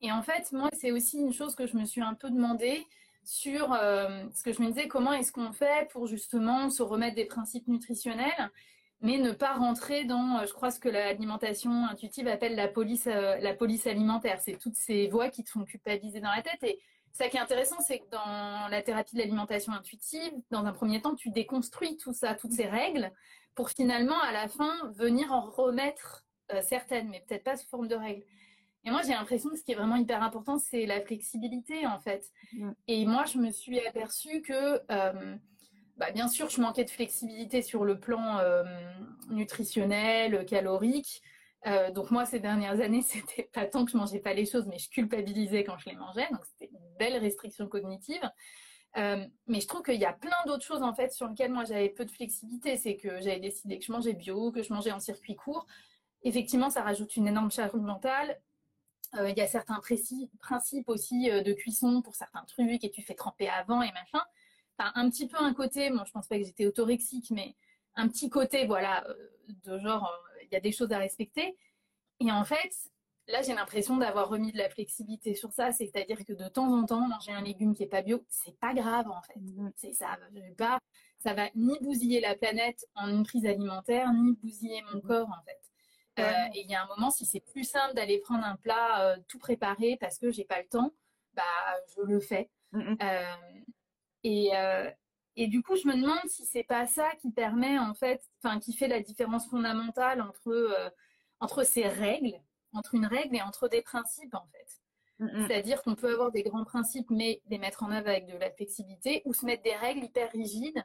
Et en fait, moi, c'est aussi une chose que je me suis un peu demandé sur euh, ce que je me disais, comment est-ce qu'on fait pour justement se remettre des principes nutritionnels, mais ne pas rentrer dans, je crois, ce que l'alimentation intuitive appelle la police, la police alimentaire. C'est toutes ces voix qui te font culpabiliser dans la tête. Et ça qui est intéressant, c'est que dans la thérapie de l'alimentation intuitive, dans un premier temps, tu déconstruis tout ça, toutes ces règles, pour finalement, à la fin, venir en remettre euh, certaines, mais peut-être pas sous forme de règles. Et moi, j'ai l'impression que ce qui est vraiment hyper important, c'est la flexibilité, en fait. Et moi, je me suis aperçue que, euh, bah, bien sûr, je manquais de flexibilité sur le plan euh, nutritionnel, calorique. Euh, donc moi, ces dernières années, c'était pas tant que je mangeais pas les choses, mais je culpabilisais quand je les mangeais. Donc c'était une belle restriction cognitive. Euh, mais je trouve qu'il y a plein d'autres choses en fait sur lesquelles moi j'avais peu de flexibilité. C'est que j'avais décidé que je mangeais bio, que je mangeais en circuit court. Effectivement, ça rajoute une énorme charge mentale. Euh, il y a certains principes aussi de cuisson pour certains trucs et tu fais tremper avant et machin. Enfin, un petit peu un côté, moi je pense pas que j'étais autorexique, mais un petit côté, voilà, de genre y a des choses à respecter. Et en fait, là, j'ai l'impression d'avoir remis de la flexibilité sur ça. C'est-à-dire que de temps en temps, manger un légume qui est pas bio, c'est pas grave en fait. Mm-hmm. C'est ça. Je pas, ça va ni bousiller la planète en une prise alimentaire, ni bousiller mon mm-hmm. corps en fait. Euh, et il y a un moment, si c'est plus simple d'aller prendre un plat euh, tout préparé parce que j'ai pas le temps, bah je le fais. Mm-hmm. Euh, et, et du coup, je me demande si c'est pas ça qui permet, en fait, enfin, qui fait la différence fondamentale entre, euh, entre ces règles, entre une règle et entre des principes, en fait. C'est-à-dire qu'on peut avoir des grands principes, mais les mettre en œuvre avec de la flexibilité, ou se mettre des règles hyper rigides.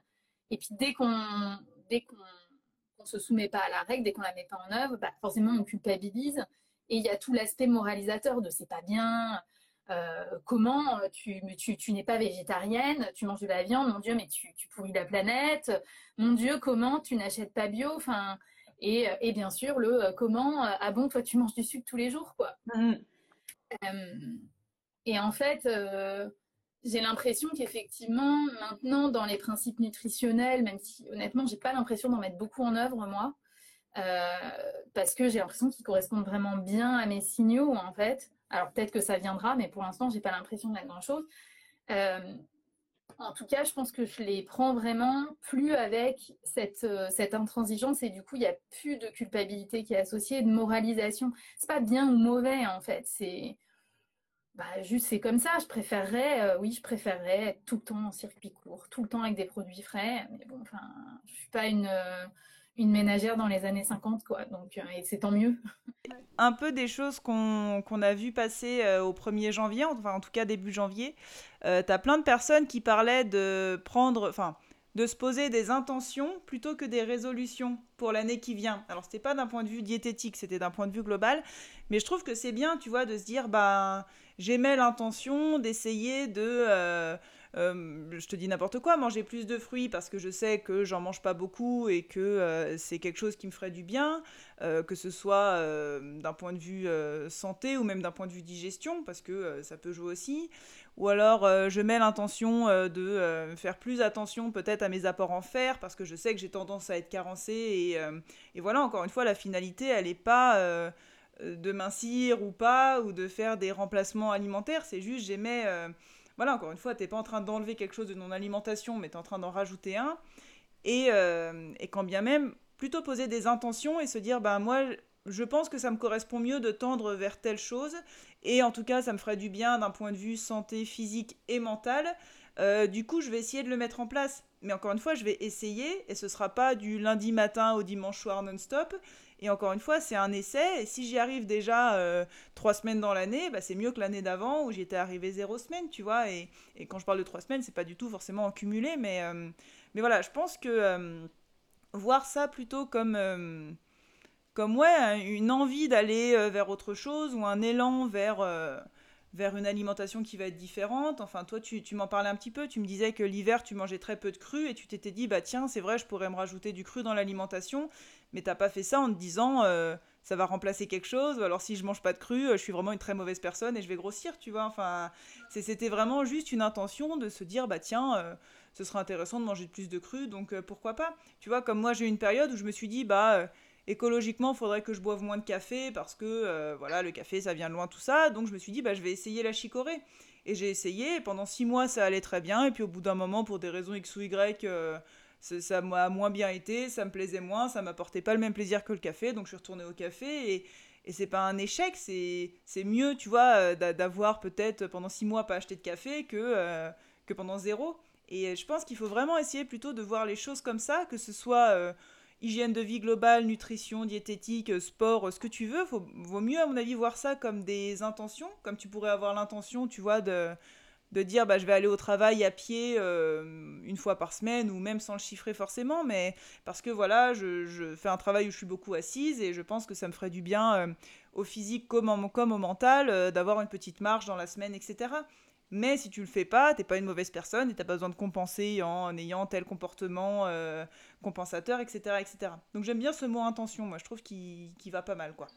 Et puis, dès qu'on dès qu'on se soumet pas à la règle, dès qu'on la met pas en œuvre, bah, forcément, on culpabilise. Et il y a tout l'aspect moralisateur de c'est pas bien, euh, comment euh, tu, tu, n'es pas végétarienne, tu manges de la viande, mon Dieu, mais tu, tu pourris la planète, mon Dieu, comment tu n'achètes pas bio, enfin, et, et, bien sûr le comment, ah bon, toi tu manges du sucre tous les jours, quoi. Mm. et en fait, j'ai l'impression qu'effectivement, maintenant, dans les principes nutritionnels, même si honnêtement, j'ai pas l'impression d'en mettre beaucoup en œuvre, moi, parce que j'ai l'impression qu'ils correspondent vraiment bien à mes signaux, en fait. Alors peut-être que ça viendra, mais pour l'instant, j'ai pas l'impression de mettre grand-chose. Euh, en tout cas, je pense que je les prends vraiment plus avec cette, euh, cette intransigeance et du coup, il n'y a plus de culpabilité qui est associée, de moralisation. C'est pas bien ou mauvais en fait, c'est bah, juste c'est comme ça. Je préférerais, euh, oui, je préférerais être tout le temps en circuit court, tout le temps avec des produits frais. Mais bon, enfin, je suis pas une une ménagère dans les années 50, quoi. Donc, euh, et c'est tant mieux. Un peu des choses qu'on a vu passer euh, au 1er janvier, enfin en tout cas début janvier. Euh, tu as plein de personnes qui parlaient de prendre, enfin, de se poser des intentions plutôt que des résolutions pour l'année qui vient. Alors, c'était pas d'un point de vue diététique, c'était d'un point de vue global. Mais je trouve que c'est bien, tu vois, de se dire, bah, j'aimais l'intention d'essayer de euh, je te dis n'importe quoi, manger plus de fruits parce que je sais que j'en mange pas beaucoup et que euh, c'est quelque chose qui me ferait du bien, euh, que ce soit d'un point de vue santé ou même d'un point de vue digestion, parce que ça peut jouer aussi. Ou alors je mets l'intention de faire plus attention peut-être à mes apports en fer parce que je sais que j'ai tendance à être carencée et, et, voilà, encore une fois, la finalité, elle n'est pas de mincir ou pas, ou de faire des remplacements alimentaires, c'est juste j'aimais voilà, encore une fois, tu n'es pas en train d'enlever quelque chose de non alimentation, mais tu es en train d'en rajouter un. Et, et quand bien même, plutôt poser des intentions et se dire, ben moi, je pense que ça me correspond mieux de tendre vers telle chose. Et en tout cas, ça me ferait du bien d'un point de vue santé physique et mentale. Euh, du coup, je vais essayer de le mettre en place. Mais encore une fois, je vais essayer et ce sera pas du lundi matin au dimanche soir non-stop. Et encore une fois, c'est un essai. Et si j'y arrive déjà euh, trois semaines dans l'année, bah, c'est mieux que l'année d'avant où j'étais arrivé zéro semaine, tu vois. Et, quand je parle de trois semaines, c'est pas du tout forcément en cumulé. Mais, euh, mais voilà, je pense que voir ça plutôt comme comme ouais, une envie d'aller euh, vers autre chose ou un élan vers, euh, vers une alimentation qui va être différente. Enfin, toi, tu, m'en parlais un petit peu, tu me disais que l'hiver, tu mangeais très peu de cru et tu t'étais dit, bah tiens, c'est vrai, je pourrais me rajouter du cru dans l'alimentation, mais t'as pas fait ça en te disant, euh, ça va remplacer quelque chose, alors si je mange pas de cru, je suis vraiment une très mauvaise personne et je vais grossir, tu vois. Enfin, c'était vraiment juste une intention de se dire, bah tiens, ce serait intéressant de manger plus de cru, donc pourquoi pas. Tu vois, comme moi, j'ai eu une période où je me suis dit, bah écologiquement, il faudrait que je boive moins de café parce que euh, voilà, le café, ça vient de loin, tout ça. Donc je me suis dit, bah, je vais essayer la chicorée. Et j'ai essayé, pendant six mois, ça allait très bien. Et puis au bout d'un moment, pour des raisons X ou Y, euh, ça m'a moins bien été, ça me plaisait moins, ça m'apportait pas le même plaisir que le café. Donc je suis retournée au café et, et c'est pas un échec, c'est mieux, tu vois, euh, d'avoir peut-être pendant six mois pas acheté de café que, que pendant zéro. Et je pense qu'il faut vraiment essayer plutôt de voir les choses comme ça, que ce soit hygiène de vie globale, nutrition, diététique, sport, ce que tu veux. Faut, vaut mieux, à mon avis, voir ça comme des intentions, comme tu pourrais avoir l'intention, tu vois, de, de dire bah, je vais aller au travail à pied euh, une fois par semaine ou même sans le chiffrer forcément, mais parce que voilà, je, fais un travail où je suis beaucoup assise et je pense que ça me ferait du bien euh, au physique comme, comme au mental euh, d'avoir une petite marche dans la semaine, etc. Mais si tu le fais pas, t'es pas une mauvaise personne et t'as pas besoin de compenser en ayant tel comportement euh, compensateur, etc., etc. Donc j'aime bien ce mot intention, moi je trouve qu'il va pas mal, quoi.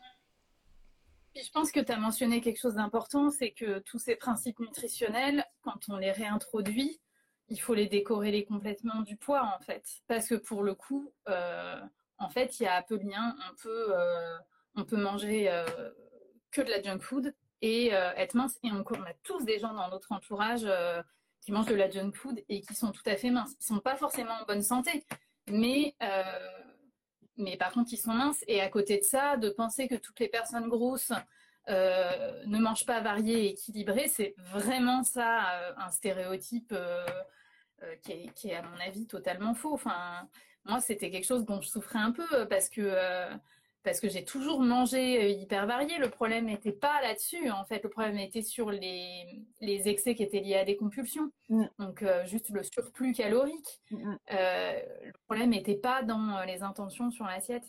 je pense que tu as mentionné quelque chose d'important, c'est que tous ces principes nutritionnels, quand on les réintroduit, il faut les décorréler complètement du poids, en fait. Parce que pour le coup, euh, en fait, il y a peu de lien. On euh, on peut manger que de la junk food et euh, être mince. Et on, on, a tous des gens dans notre entourage euh, qui mangent de la junk food et qui sont tout à fait minces. Ils sont pas forcément en bonne santé, mais euh, mais par contre ils sont minces. Et à côté de ça, de penser que toutes les personnes grosses ne mangent pas varié et équilibré, c'est vraiment ça un stéréotype qui est, qui, est, à mon avis totalement faux. Enfin, moi c'était quelque chose dont je souffrais un peu parce que parce que j'ai toujours mangé euh, hyper varié. Le problème n'était pas là-dessus, en fait. Le problème était sur les, les excès qui étaient liés à des compulsions. Mm. Donc, euh, juste le surplus calorique. Mm, mm. Euh, le problème n'était pas dans les intentions sur l'assiette.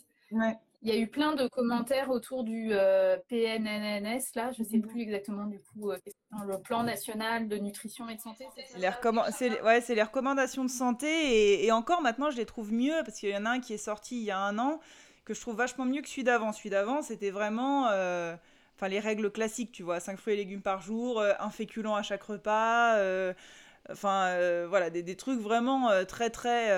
Il y a eu plein de commentaires autour du PNNS, là, je ne sais plus exactement du coup, le plan national de nutrition et de santé. C'est les, ouais, les, recommandations de santé et, et, encore maintenant je les trouve mieux parce qu'il y en a un qui est sorti il y a un an que je trouve vachement mieux que celui d'avant. Celui d'avant, c'était vraiment euh, les règles classiques, tu vois, 5 fruits et légumes par jour, euh, un féculent à chaque repas, euh, enfin voilà, des, des, trucs vraiment très très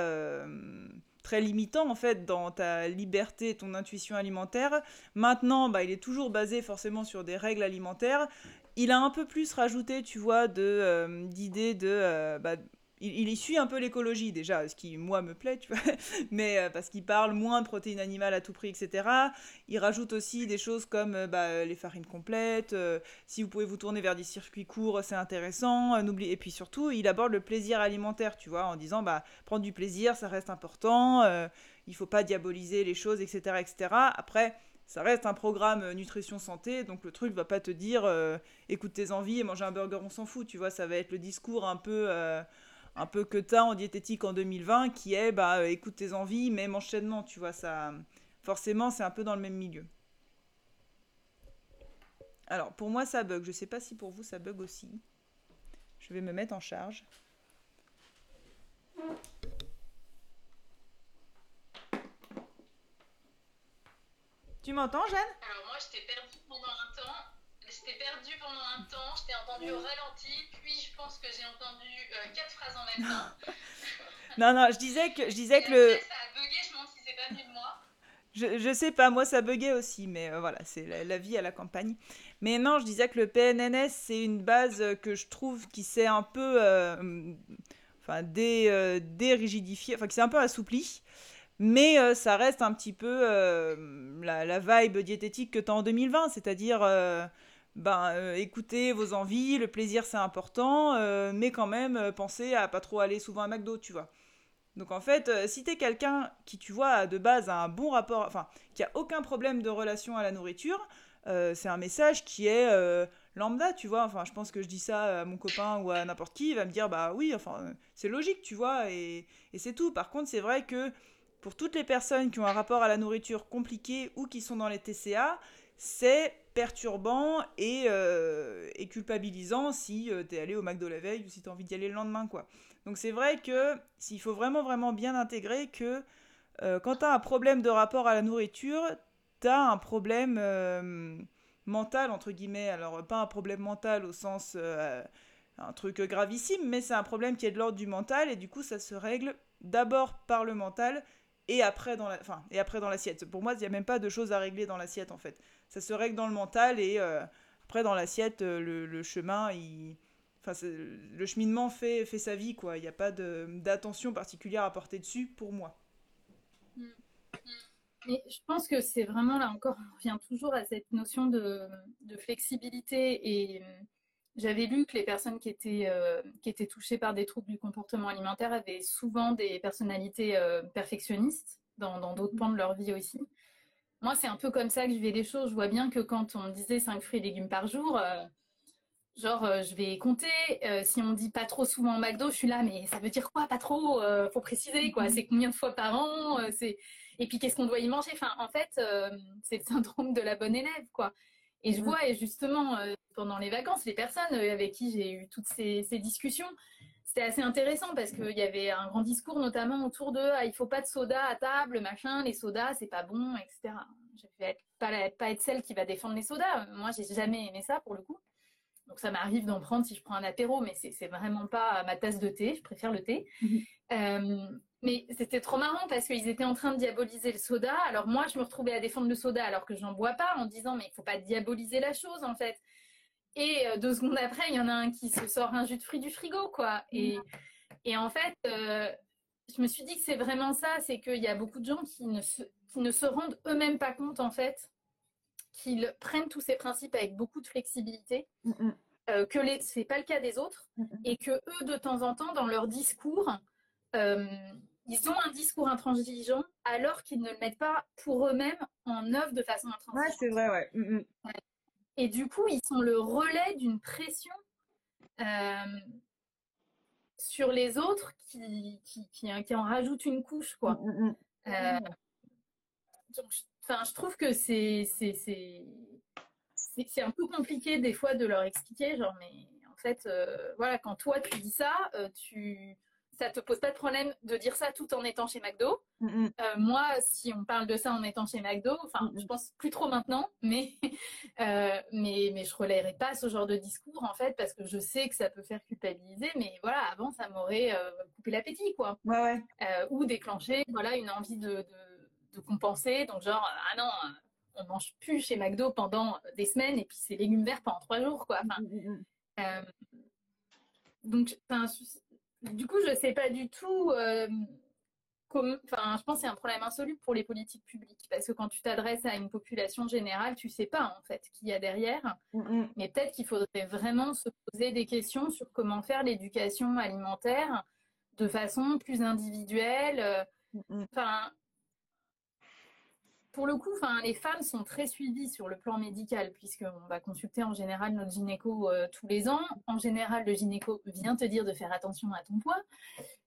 très limitants en fait dans ta liberté ton intuition alimentaire. Maintenant, bah, il est toujours basé forcément sur des règles alimentaires. Il a un peu plus rajouté, tu vois, d'idées de bah, il, suit un peu l'écologie déjà, ce qui moi me plaît, tu vois, mais euh, parce qu'il parle moins de protéines animales à tout prix, etc. Il rajoute aussi des choses comme euh, bah, les farines complètes. Euh, si vous pouvez vous tourner vers des circuits courts, c'est intéressant. n'oubliez et puis surtout, il aborde le plaisir alimentaire, tu vois, en disant bah prendre du plaisir, ça reste important. il faut pas diaboliser les choses, etc., etc. Après ça reste un programme nutrition santé, donc le truc va pas te dire écoute tes envies et manger un burger, on s'en fout, tu vois, ça va être le discours un peu un peu que tu as en diététique en 2020 qui est bah euh, écoute tes envies même enchaînement tu vois ça forcément c'est un peu dans le même milieu. Alors pour moi ça bug. Je sais pas si pour vous ça bug aussi. Je vais me mettre en charge. Tu m'entends Jeanne? Alors moi je t'ai pendant un temps j'étais perdu pendant un temps, je t'ai entendu au ralenti, puis je pense que j'ai entendu euh, quatre phrases en même temps. non, non, je disais que, je disais que le... Ça a bugué, je me demande si c'est pas venu de moi. Je, je sais pas, moi ça buguait aussi, mais euh, voilà, c'est la, vie à la campagne. Mais non, je disais que le PNNS, c'est une base que je trouve qui s'est un peu... Euh, enfin, dérigidifié, enfin, qui s'est un peu assoupli. Mais ça reste un petit peu la, la, vibe diététique que tu as en 2020, c'est-à-dire ben, euh, écoutez vos envies, le plaisir c'est important, euh, mais quand même euh, pensez à pas trop aller souvent à McDo, tu vois. Donc en fait, si t'es quelqu'un qui, tu vois, de base a un bon rapport, enfin, qui a aucun problème de relation à la nourriture, c'est un message qui est lambda, tu vois. Enfin, je pense que je dis ça à mon copain ou à n'importe qui, il va me dire, bah oui, enfin, c'est logique, tu vois, et, et c'est tout. Par contre, c'est vrai que pour toutes les personnes qui ont un rapport à la nourriture compliqué ou qui sont dans les TCA, c'est perturbant et, euh, et culpabilisant si euh, t'es allé au McDo la veille ou si t'as envie d'y aller le lendemain, quoi. Donc c'est vrai que s'il faut vraiment vraiment bien intégrer que euh, quand t'as un problème de rapport à la nourriture, t'as un problème mental entre guillemets. Alors pas un problème mental au sens un truc gravissime, mais c'est un problème qui est de l'ordre du mental et du coup ça se règle d'abord par le mental et après dans la, enfin, et après dans l'assiette. Pour moi, il n'y a même pas de choses à régler dans l'assiette en fait ça se règle dans le mental et euh, après dans l'assiette, euh, le, chemin, enfin, le cheminement fait, fait sa vie, quoi. Il n'y a pas d'attention particulière à porter dessus pour moi. Mm. Mais je pense que c'est vraiment là encore, on revient toujours à cette notion de, de flexibilité. Et j'avais lu que les personnes qui étaient, qui étaient touchées par des troubles du comportement alimentaire avaient souvent des personnalités perfectionnistes dans d'autres pans de leur vie aussi. Moi, c'est un peu comme ça que je vais les choses. Je vois bien que quand on me disait 5 fruits et légumes par jour, euh, genre, euh, je vais compter. Euh, si on dit pas trop souvent au McDo, je suis là, mais ça veut dire quoi, pas trop Faut préciser, quoi. C'est combien de fois par an C'est Et puis, qu'est-ce qu'on doit y manger? Enfin, en fait, c'est le syndrome de la bonne élève, quoi. Et je vois, et justement, pendant les vacances, les personnes avec qui j'ai eu toutes ces, ces discussions, c'était assez intéressant parce qu'il y avait un grand discours notamment autour de ah, il faut pas de soda à table, machin, les sodas c'est pas bon, etc. Je vais être, pas, pas être celle qui va défendre les sodas. Moi, j'ai jamais aimé ça pour le coup. Donc ça m'arrive d'en prendre si je prends un apéro, mais c'est vraiment pas ma tasse de thé. Je préfère le thé. Mhm. Euh, mais c'était trop marrant parce qu'ils étaient en train de diaboliser le soda. Alors moi, je me retrouvais à défendre le soda alors que j'en bois pas en disant mais il faut pas diaboliser la chose en fait. Et euh, deux secondes après, il y en a un qui se sort un jus de fruits du frigo, quoi. Et, et en fait, euh, je me suis dit que c'est vraiment ça, c'est qu'il y a beaucoup de gens qui ne se, qui ne se rendent eux-mêmes pas compte, en fait, qu'ils prennent tous ces principes avec beaucoup de flexibilité, mm, mm. euh, que ce n'est pas le cas des autres, mm, et que eux, de temps en temps, dans leur discours, ils ont un discours intransigeant alors qu'ils ne le mettent pas pour eux-mêmes en œuvre de façon intransigeante. Ouais, c'est vrai, ouais. Et du coup, ils sont le relais d'une pression euh, sur les autres qui, qui, qui, en rajoute une couche, quoi. Mm, mm, mm. Euh, donc, je trouve que c'est c'est un peu compliqué des fois de leur expliquer, genre, mais en fait, euh, voilà, quand toi tu dis ça, tu ça te pose pas de problème de dire ça tout en étant chez McDo. Mm, mm. Euh, moi, si on parle de ça en étant chez McDo, enfin, mm, je pense plus trop maintenant, mais, euh, mais, mais je relayerai pas ce genre de discours, en fait, parce que je sais que ça peut faire culpabiliser, mais voilà, avant, ça m'aurait euh, coupé l'appétit, quoi. Ouais, ou déclenché, voilà, une envie de, de, compenser. Donc, genre, ah non, on mange plus chez McDo pendant des semaines, et puis c'est légumes verts pendant trois jours, quoi. Enfin, donc, enfin, du coup, je ne sais pas du tout. Euh, enfin, je pense que c'est un problème insoluble pour les politiques publiques parce que quand tu t'adresses à une population générale, tu sais pas en fait qui y a derrière. Mm, mm. Mais peut-être qu'il faudrait vraiment se poser des questions sur comment faire l'éducation alimentaire de façon plus individuelle. Euh, mm, enfin, pour le coup, les femmes sont très suivies sur le plan médical, puisqu'on va consulter en général notre gynéco euh, tous les ans. En général, le gynéco vient te dire de faire attention à ton poids.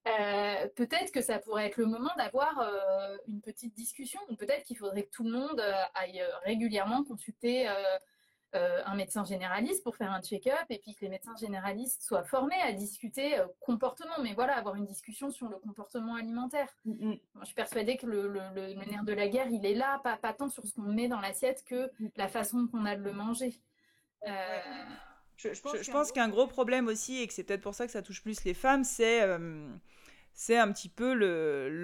Euh, peut-être que ça pourrait être le moment d'avoir euh, une petite discussion, peut-être qu'il faudrait que tout le monde aille régulièrement consulter euh, un médecin généraliste pour faire un check-up et puis que les médecins généralistes soient formés à discuter euh, comportement, mais voilà, avoir une discussion sur le comportement alimentaire. Mm, mm. je suis persuadée que le, nerf de la guerre, il est là, pas, pas tant sur ce qu'on met dans l'assiette que mm. la façon qu'on a de le manger. Euh, je, pense, qu'un gros problème aussi, et que c'est peut-être pour ça que ça touche plus les femmes, c'est c'est un petit peu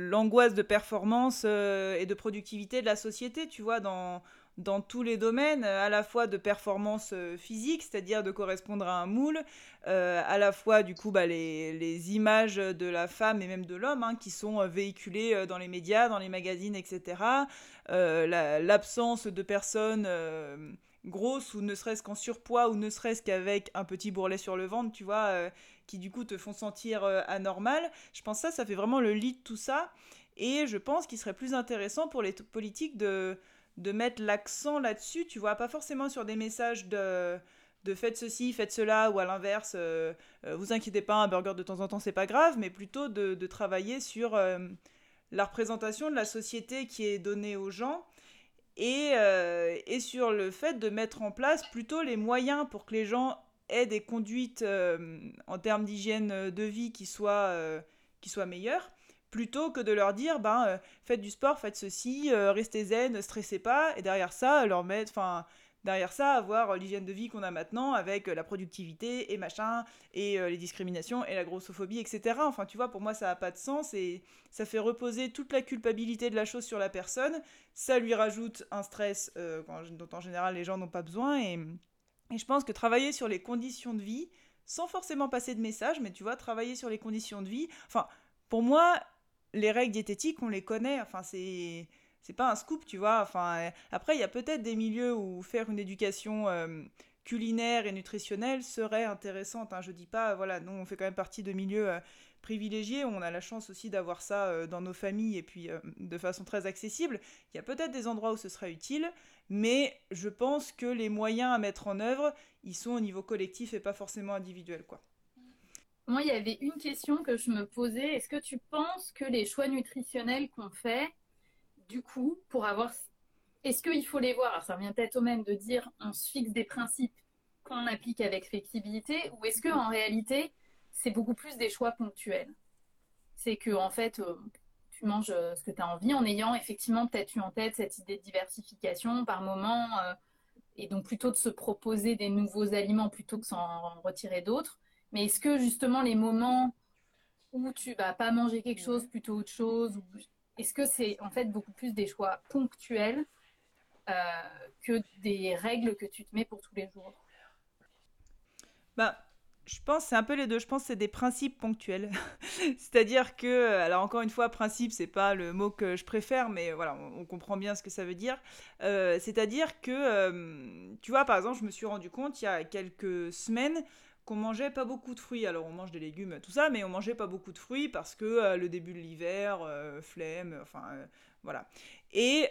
l'angoisse de performance et de productivité de la société, tu vois, dans, dans tous les domaines, à la fois de performance physique, c'est-à-dire de correspondre à un moule, à la fois du coup bah, les, les, images de la femme et même de l'homme hein, qui sont véhiculées dans les médias, dans les magazines, etc. L'absence de personnes grosses ou ne serait-ce qu'en surpoids ou ne serait-ce qu'avec un petit bourrelet sur le ventre, tu vois, euh, qui du coup te font sentir euh, anormal. Je pense que ça, ça fait vraiment le lit de tout ça. Et je pense qu'il serait plus intéressant pour les politiques de, de mettre l'accent là-dessus, tu vois, pas forcément sur des messages de de faites ceci, faites cela, ou à l'inverse, euh, vous inquiétez pas, un burger de temps en temps, c'est pas grave, mais plutôt de, travailler sur la représentation de la société qui est donnée aux gens euh, et, sur le fait de mettre en place plutôt les moyens pour que les gens aient des conduites euh, en termes d'hygiène de vie qui soient, euh, qui soient meilleures, plutôt que de leur dire ben, faites du sport, faites ceci, restez zen, stressez pas, et derrière ça, leur mettre, enfin, derrière ça, avoir euh, l'hygiène de vie qu'on a maintenant avec euh, la productivité et machin, et euh, les discriminations et la grossophobie, etc. Enfin, tu vois, pour moi, ça n'a pas de sens et ça fait reposer toute la culpabilité de la chose sur la personne. Ça lui rajoute un stress dont en général les gens n'ont pas besoin. Et, et je pense que travailler sur les conditions de vie, sans forcément passer de message, mais tu vois, travailler sur les conditions de vie. Enfin, pour moi, les règles diététiques, on les connaît. Enfin, c'est c'est pas un scoop, tu vois. Enfin, euh, après, il y a peut-être des milieux où faire une éducation euh, culinaire et nutritionnelle serait intéressante. Hein. Je dis pas, voilà, nous on fait quand même partie de milieux euh, privilégiés. On a la chance aussi d'avoir ça dans nos familles et puis de façon très accessible. Il y a peut-être des endroits où ce serait utile, mais je pense que les moyens à mettre en œuvre, ils sont au niveau collectif et pas forcément individuel, quoi. Moi, il y avait une question que je me posais. Est-ce que tu penses que les choix nutritionnels qu'on fait, du coup, pour avoir. Est-ce qu'il faut les voir? Alors, ça revient peut-être au même de dire on se fixe des principes qu'on applique avec flexibilité, ou est-ce qu'en réalité, c'est beaucoup plus des choix ponctuels? C'est que, en fait, euh, tu manges euh, ce que tu as envie en ayant effectivement peut-être eu en tête cette idée de diversification par moment, euh, et donc plutôt de se proposer des nouveaux aliments plutôt que s'en retirer d'autres. Mais est-ce que justement les moments où tu vas pas manger quelque chose, plutôt autre chose, est-ce que c'est en fait beaucoup plus des choix ponctuels euh, que des règles que tu te mets pour tous les jours? Bah, je pense c'est un peu les deux. Je pense que c'est des principes ponctuels. C'est-à-dire que, alors encore une fois, principe, c'est pas le mot que je préfère, mais voilà, on, comprend bien ce que ça veut dire. Euh, c'est-à-dire que, euh, tu vois, par exemple, je me suis rendu compte il y a quelques semaines qu'on mangeait pas beaucoup de fruits. Alors on mange des légumes, tout ça, mais on mangeait pas beaucoup de fruits parce que euh, le début de l'hiver, euh, flemme, enfin euh, voilà. Et,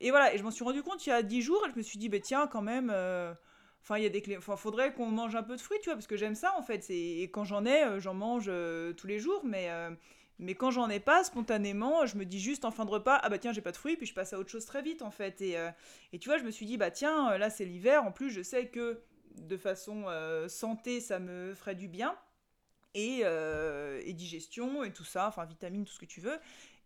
et voilà, et je m'en suis rendu compte il y a 10 jours et je me suis dit, bah, tiens, quand même, enfin il y a des faudrait qu'on mange un peu de fruits, tu vois, parce que j'aime ça en fait. Et quand j'en ai, j'en mange tous les jours, mais. mais quand j'en ai pas, spontanément, je me dis juste en fin de repas, ah bah tiens, j'ai pas de fruits, puis je passe à autre chose très vite en fait. Et, et tu vois, je me suis dit, bah tiens, là c'est l'hiver, en plus je sais que de façon euh, santé, ça me ferait du bien. Et, euh, et, digestion et tout ça, enfin vitamines, tout ce que tu veux.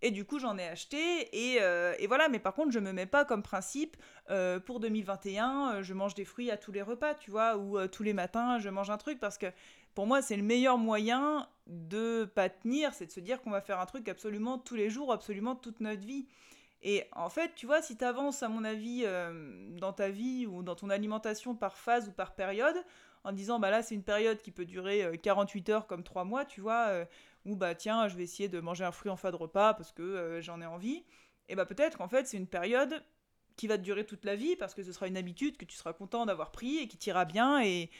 Et du coup, j'en ai acheté. Et, euh, et, voilà, mais par contre, je me mets pas comme principe pour 2021, je mange des fruits à tous les repas, tu vois, ou tous les matins, je mange un truc parce que pour moi, c'est le meilleur moyen de pas tenir, c'est de se dire qu'on va faire un truc absolument tous les jours, absolument toute notre vie. Et en fait, tu vois, si tu avances, à mon avis, euh, dans ta vie ou dans ton alimentation par phase ou par période, en disant, bah là, c'est une période qui peut durer 48 euh, heures comme 3 mois, tu vois, euh, ou bah tiens, je vais essayer de manger un fruit en fin de repas parce que j'en ai envie, et bah peut-être qu'en fait, c'est une période qui va te durer toute la vie parce que ce sera une habitude que tu seras content d'avoir pris et qui t'ira bien et,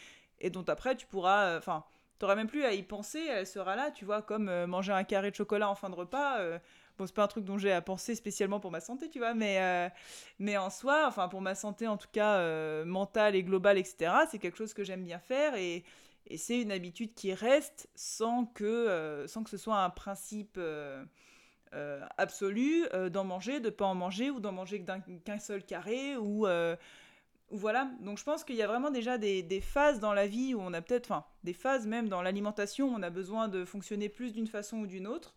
et dont après tu pourras. Enfin, tu n'auras même plus à y penser, elle sera là, tu vois, comme manger un carré de chocolat en fin de repas Bon, c'est pas un truc dont j'ai à penser spécialement pour ma santé, tu vois, mais, euh, mais en soi, enfin pour ma santé en tout cas euh, mentale et globale, etc., c'est quelque chose que j'aime bien faire et, et c'est une habitude qui reste sans que, euh, sans que ce soit un principe absolu d'en manger, de pas en manger ou d'en manger qu'un seul carré ou, voilà. Donc je pense qu'il y a vraiment déjà des, des, phases dans la vie où on a peut-être, enfin des phases même dans l'alimentation où on a besoin de fonctionner plus d'une façon ou d'une autre.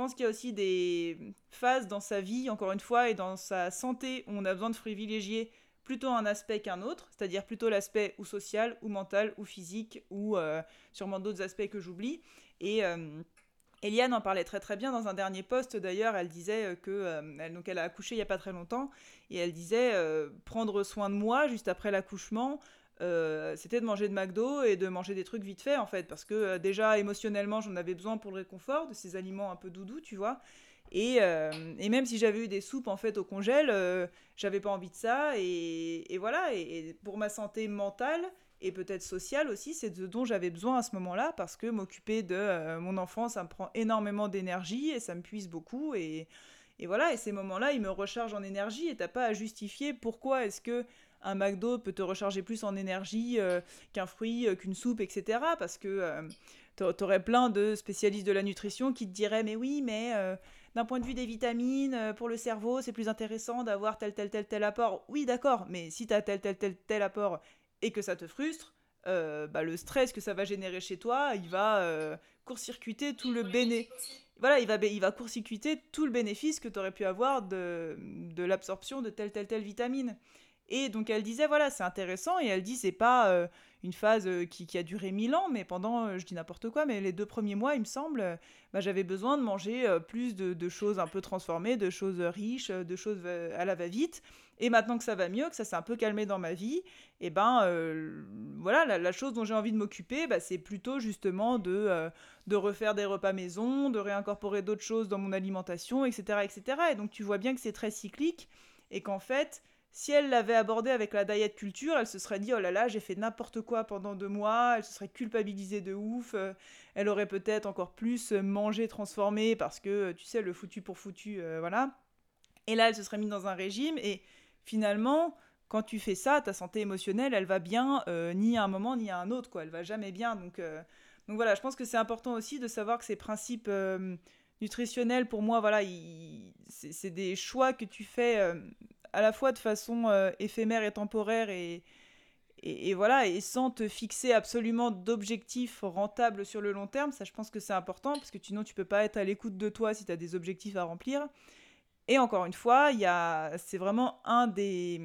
Pense qu'il y a aussi des phases dans sa vie, encore une fois, et dans sa santé où on a besoin de privilégier plutôt un aspect qu'un autre, c'est-à-dire plutôt l'aspect ou social, ou mental, ou physique, ou euh, sûrement d'autres aspects que j'oublie. Et, euh, Eliane en parlait très très bien dans un dernier post d'ailleurs, elle disait que elle, donc elle a accouché il y a pas très longtemps et elle disait prendre soin de moi juste après l'accouchement, c'était de manger de McDo et de manger des trucs vite fait en fait parce que déjà émotionnellement j'en avais besoin pour le réconfort de ces aliments un peu doudous tu vois et, et même si j'avais eu des soupes en fait au congèle j'avais pas envie de ça et, voilà et, pour ma santé mentale et peut-être sociale aussi, c'est ce dont j'avais besoin à ce moment-là, parce que m'occuper de euh, mon enfant, ça me prend énormément d'énergie et ça me puise beaucoup. Et, et voilà, et ces moments-là, ils me rechargent en énergie et t'as pas à justifier pourquoi est-ce que un McDo peut te recharger plus en énergie euh, qu'un fruit, euh, qu'une soupe, etc. Parce que t'aurais plein de spécialistes de la nutrition qui te diraient mais oui, mais d'un point de vue des vitamines, pour le cerveau, c'est plus intéressant d'avoir tel, tel, tel, tel apport. Oui, d'accord, mais si tu as tel, tel, tel, tel apport et que ça te frustre, euh, bah, le stress que ça va générer chez toi, il va euh, court-circuiter tout le bénéfice. Voilà, il va, il va court-circuiter tout le bénéfice que tu aurais pu avoir de, de l'absorption de telle, telle, telle vitamine. Et donc elle disait, voilà, c'est intéressant, et elle dit, c'est pas euh, une phase qui, qui, a duré mille ans, mais pendant, je dis n'importe quoi, mais les deux premiers mois, il me semble, bah, j'avais besoin de manger plus de, choses un peu transformées, de choses riches, de choses à la va-vite. Et maintenant que ça va mieux, que ça s'est un peu calmé dans ma vie, et eh ben euh, voilà, la, chose dont j'ai envie de m'occuper, bah, c'est plutôt justement de, euh, de refaire des repas maison, de réincorporer d'autres choses dans mon alimentation, etc., etc. Et donc tu vois bien que c'est très cyclique et qu'en fait, si elle l'avait abordé avec la diet culture, elle se serait dit oh là là, j'ai fait n'importe quoi pendant deux mois, elle se serait culpabilisée de ouf, euh, elle aurait peut-être encore plus mangé transformé parce que tu sais le foutu pour foutu, voilà. Et là, elle se serait mise dans un régime et finalement, quand tu fais ça, ta santé émotionnelle, elle va bien euh, ni à un moment ni à un autre, quoi. Elle va jamais bien. Donc, euh, donc voilà, je pense que c'est important aussi de savoir que ces principes euh, nutritionnels, pour moi, voilà, c'est des choix que tu fais à la fois de façon éphémère et temporaire et, et, voilà, et sans te fixer absolument d'objectifs rentables sur le long terme. Ça, je pense que c'est important parce que sinon, tu peux pas être à l'écoute de toi si tu as des objectifs à remplir. Et encore une fois, c'est vraiment un des,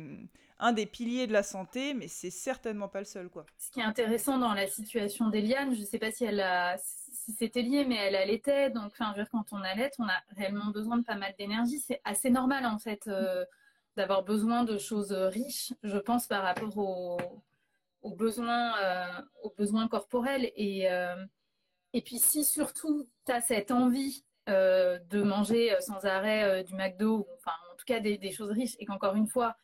un des piliers de la santé, mais c'est certainement pas le seul. Quoi. Ce qui est intéressant dans la situation d'Eliane, je ne sais pas si, elle a, si c'était lié, mais elle allaitait. Donc, enfin, quand on allait, on a réellement besoin de pas mal d'énergie. C'est assez normal, en fait, euh, d'avoir besoin de choses riches, je pense, par rapport aux, besoins, euh, aux besoins corporels. Et, euh, et puis, si surtout tu as cette envie euh, de manger euh, sans arrêt euh, du McDo, enfin en tout cas des, choses riches, et qu'encore une fois,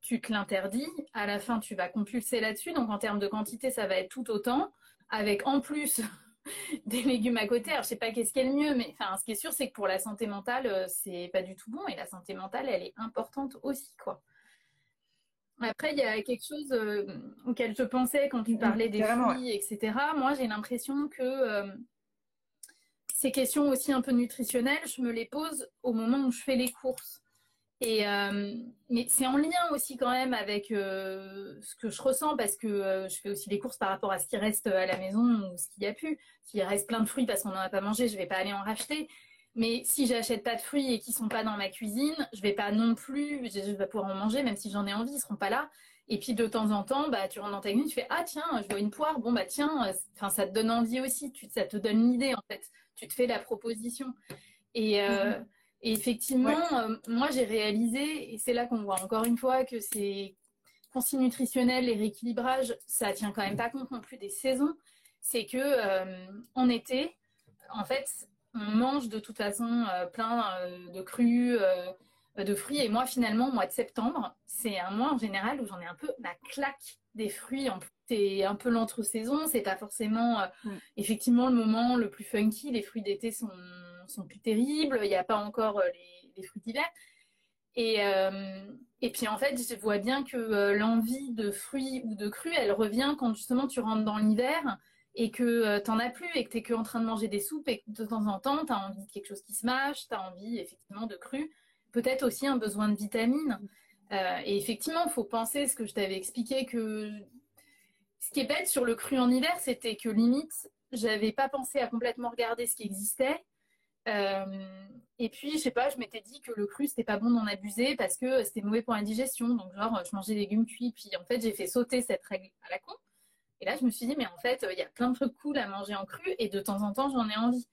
tu te l'interdis, à la fin tu vas compulser là-dessus, donc en termes de quantité, ça va être tout autant, avec en plus des légumes à côté. Alors je sais pas qu'est-ce qui est le mieux, mais enfin ce qui est sûr, c'est que pour la santé mentale, c'est pas du tout bon, et la santé mentale, elle est importante aussi, quoi. Après, il y a quelque chose auquel je pensais quand tu mmh, parlais des fruits, etc. Moi, j'ai l'impression que ces questions aussi un peu nutritionnelles, je me les pose au moment où je fais les courses. Euh, mais c'est en lien aussi quand même avec euh, ce que je ressens parce que euh, je fais aussi les courses par rapport à ce qui reste à la maison ou ce qu'il y a pu. S'il reste plein de fruits parce qu'on n'en a pas mangé, je vais pas aller en racheter. Mais si j'achète pas de fruits et qui sont pas dans ma cuisine, je vais pas non plus, je vais pouvoir en manger même si j'en ai envie, ils seront pas là. Et puis de temps en temps, bah tu rentres dans ta cuisine, tu fais ah tiens, je vois une poire, bon bah tiens, enfin ça te donne envie aussi, ça te donne l'idée en fait tu te fais la proposition. Et, euh, mhm. effectivement, euh, moi j'ai réalisé, et c'est là qu'on voit encore une fois que c'est consignes nutritionnelles et rééquilibrage, ça tient quand même pas compte non plus des saisons. C'est que euh, en été, en fait, on mange de toute façon plein de crus, de fruits. Et moi, finalement, mois de septembre, c'est un mois en général où j'en ai un peu la claque des fruits. En plus, c'est un peu l'entre-saison. C'est pas forcément, euh, mm. effectivement, le moment le plus funky. Les fruits d'été sont, sont plus terribles. Il n'y a pas encore euh, les, fruits d'hiver. Et, euh, et puis, en fait, je vois bien que l'envie de fruits ou de crus, elle revient quand justement tu rentres dans l'hiver et que tu n'en as plus et que tu es que en train de manger des soupes et que de temps en temps, tu as envie de quelque chose qui se mâche, tu as envie effectivement de crus. Peut-être aussi un besoin de vitamines. Euh, et effectivement, il faut penser ce que je t'avais expliqué que ce qui est bête sur le cru en hiver, c'était que limite, j'avais pas pensé à complètement regarder ce qui existait. Euh, et puis, je sais pas, je m'étais dit que le cru, c'était pas bon d'en abuser parce que c'était mauvais pour la digestion. Donc, genre, je mangeais des légumes cuits. Puis, en fait, j'ai fait sauter cette règle à la con. Et là, je me suis dit, mais en fait, il y a plein de trucs cool à manger en cru et de temps en temps, j'en ai envie.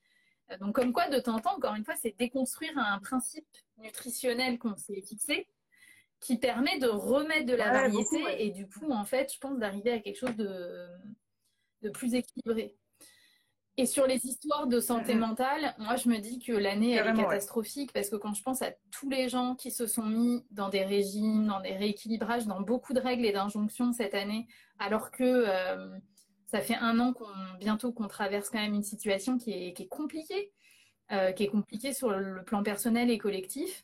Donc, comme quoi, de temps en temps, encore une fois, c'est déconstruire un principe nutritionnel qu'on s'est fixé qui permet de remettre de la variété et du coup, en fait, je pense d'arriver à quelque chose de, de plus équilibré. Et sur les histoires de santé mentale, moi je me dis que l'année elle est catastrophique parce que quand je pense à tous les gens qui se sont mis dans des régimes, dans des rééquilibrages, dans beaucoup de règles et d'injonctions cette année, alors que euh, ça fait un an qu'on bientôt qu'on traverse quand même une situation qui est, qui est compliquée, euh, qui est compliquée sur le plan personnel et collectif.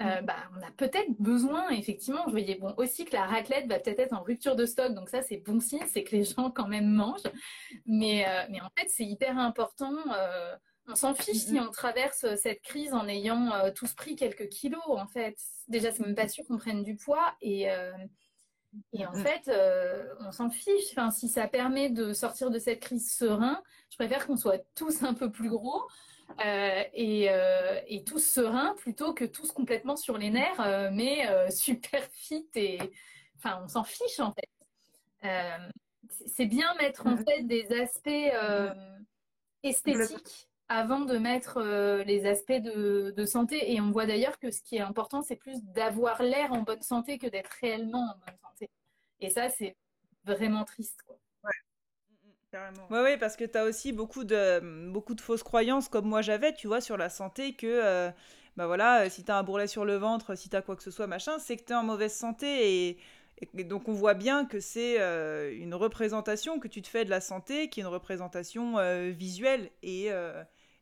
Euh, bah, on a peut-être besoin, effectivement, je voyais bon aussi que la raclette va peut-être être en rupture de stock, donc ça c'est bon signe, c'est que les gens quand même mangent. Mais, euh, mais en fait, c'est hyper important. Euh, on s'en fiche si on traverse cette crise en ayant tous pris quelques kilos, en fait. Déjà, c'est même pas sûr qu'on prenne du poids et, et en fait, on s'en fiche. Enfin, si ça permet de sortir de cette crise serein, je préfère qu'on soit tous un peu plus gros. Euh, et, euh, et, tous sereins plutôt que tous complètement sur les nerfs, euh, mais super fit et enfin on s'en fiche en fait. c'est bien mettre en fait des aspects esthétiques avant de mettre les aspects de, de, santé. Et on voit d'ailleurs que ce qui est important, c'est plus d'avoir l'air en bonne santé que d'être réellement en bonne santé. Et ça, c'est vraiment triste. Quoi. Oui, ouais, parce que tu as aussi beaucoup de, beaucoup de fausses croyances, comme moi j'avais, tu vois, sur la santé, que, euh, bah voilà, euh, si tu as un bourrelet sur le ventre, si tu as quoi que ce soit, machin, c'est que tu es en mauvaise santé. Et, donc on voit bien que c'est euh, une représentation que tu te fais de la santé, qui est une représentation visuelle et,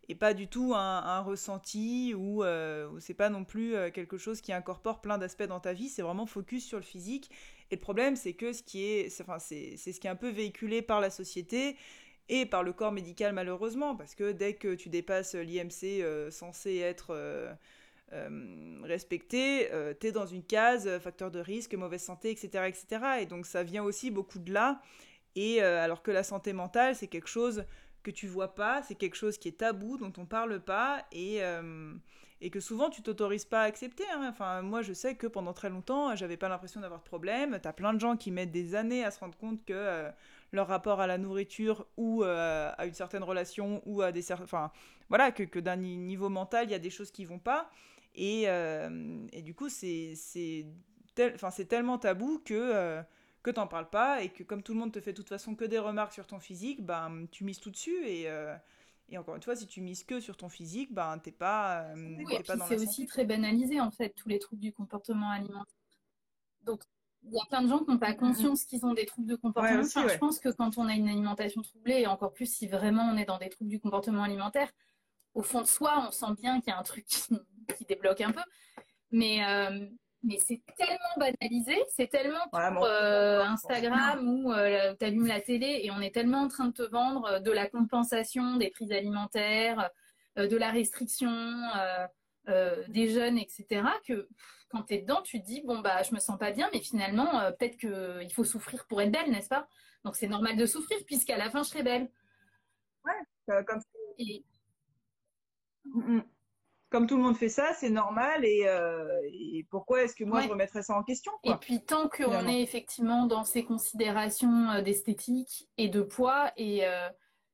et pas du tout un, ressenti ou, ou c'est pas non plus quelque chose qui incorpore plein d'aspects dans ta vie, c'est vraiment focus sur le physique et le problème, c'est que ce qui est, enfin, c'est, ce qui est un peu véhiculé par la société et par le corps médical malheureusement, parce que dès que tu dépasses l'IMC euh, censé être euh, euh, respecté, tu es dans une case facteur de risque, mauvaise santé, etc., etc. Et donc ça vient aussi beaucoup de là. Et alors que la santé mentale, c'est quelque chose que tu vois pas, c'est quelque chose qui est tabou, dont on parle pas, et, et que souvent tu t'autorises pas à accepter. Hein. Enfin, moi je sais que pendant très longtemps, j'avais pas l'impression d'avoir de problème. T'as plein de gens qui mettent des années à se rendre compte que euh, leur rapport à la nourriture ou euh, à une certaine relation ou à des enfin voilà que, d'un niveau mental il y a des choses qui vont pas et, euh, et du coup c'est c'est enfin tellement tabou que que t'en parles pas et que comme tout le monde te fait de toute façon que des remarques sur ton physique, ben tu mises tout dessus et et encore une fois, si tu mises que sur ton physique, ben t'es pas, euh, oui, pas dans C'est aussi très banalisé en fait tous les troubles du comportement alimentaire. Donc il y a plein de gens qui n'ont pas conscience qu'ils ont des troubles de comportement. Je pense que quand on a une alimentation troublée, et encore plus si vraiment on est dans des troubles du comportement alimentaire, au fond de soi, on sent bien qu'il y a un truc qui, débloque un peu. Mais, euh, mais c'est tellement banalisé, c'est tellement pour euh, Instagram où euh, tu allumes la télé et on est tellement en train de te vendre euh, de la compensation des prix alimentaires, de la restriction des jeunes, etc. que quand tu es dedans, tu te dis bon bah je me sens pas bien, mais finalement peut-être qu'il faut souffrir pour être belle, n'est-ce pas? Donc c'est normal de souffrir puisqu'à la fin je serai belle. Ouais, comme ça comme tout le monde fait ça, c'est normal et, euh, pourquoi est-ce que moi je remettrais ça en question Et puis tant qu'on est effectivement dans ces considérations euh, d'esthétique et de poids, et euh,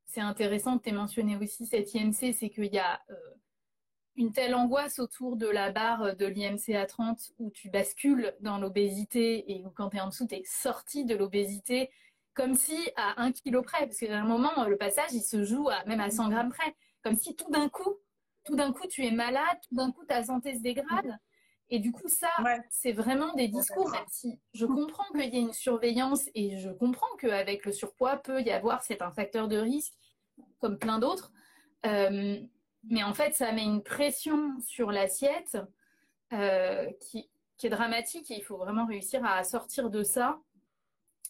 c'est intéressant que tu aies mentionné aussi cette IMC, c'est qu'il y a une telle angoisse autour de la barre de l'IMC à 30 où tu bascules dans l'obésité et où quand tu es en dessous, tu es sorti de l'obésité comme si à un kilo près, parce qu'à un moment, le passage, il se joue à, même à 100 grammes près, comme si tout d'un coup, tout d'un coup, tu es malade, tout d'un coup, ta santé se dégrade. Et du coup, ça, c'est vraiment des discours, même si je comprends qu'il y ait une surveillance et je comprends qu'avec le surpoids, peut y avoir, c'est un facteur de risque, comme plein d'autres. Euh, mais en fait, ça met une pression sur l'assiette euh, qui, est dramatique et il faut vraiment réussir à sortir de ça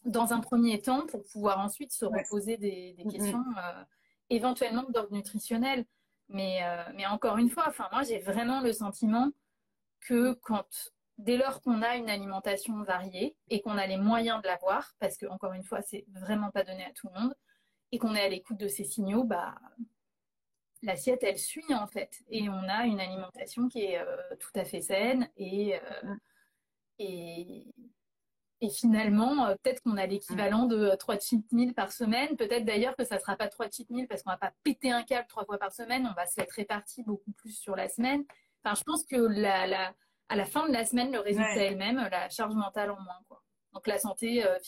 dans un premier temps pour pouvoir ensuite se reposer des, questions euh, éventuellement d'ordre nutritionnel. Mais, euh, mais encore une fois, enfin, moi, j'ai vraiment le sentiment que quand, dès lors qu'on a une alimentation variée et qu'on a les moyens de l'avoir, parce que, encore une fois, c'est vraiment pas donné à tout le monde, et qu'on est à l'écoute de ces signaux, bah, l'assiette, elle suit, en fait. Et on a une alimentation qui est euh, tout à fait saine et, euh, et, Et finalement, euh, peut-être qu'on a l'équivalent de trois cheat meals par semaine. Peut-être d'ailleurs que ça ne sera pas trois cheat meals parce qu'on va pas péter un câble trois fois par semaine. On va se être réparti beaucoup plus sur la semaine. Enfin, je pense que la, à la fin de la semaine, le résultat est le même, la charge mentale en moins. Quoi. Donc la santé, euh,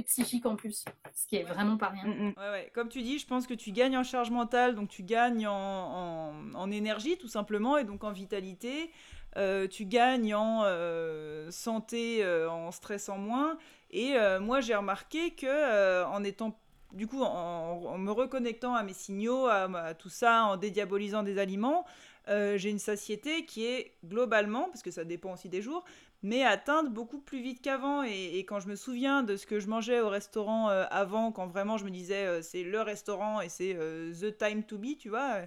psychique en plus, ce qui est vraiment pas rien. Mm, mm. Ouais, ouais. Comme tu dis, je pense que tu gagnes en charge mentale, donc tu gagnes en, en, énergie tout simplement, et donc en vitalité. Euh, tu gagnes en euh, santé, euh, en stressant moins. Et moi, j'ai remarqué que en étant du coup, en, me reconnectant à mes signaux, à, tout ça, en dédiabolisant des aliments, j'ai une satiété qui est globalement, parce que ça dépend aussi des jours, mais atteinte beaucoup plus vite qu'avant. Et, quand je me souviens de ce que je mangeais au restaurant avant, quand vraiment je me disais c'est le restaurant et c'est the time to be, tu vois,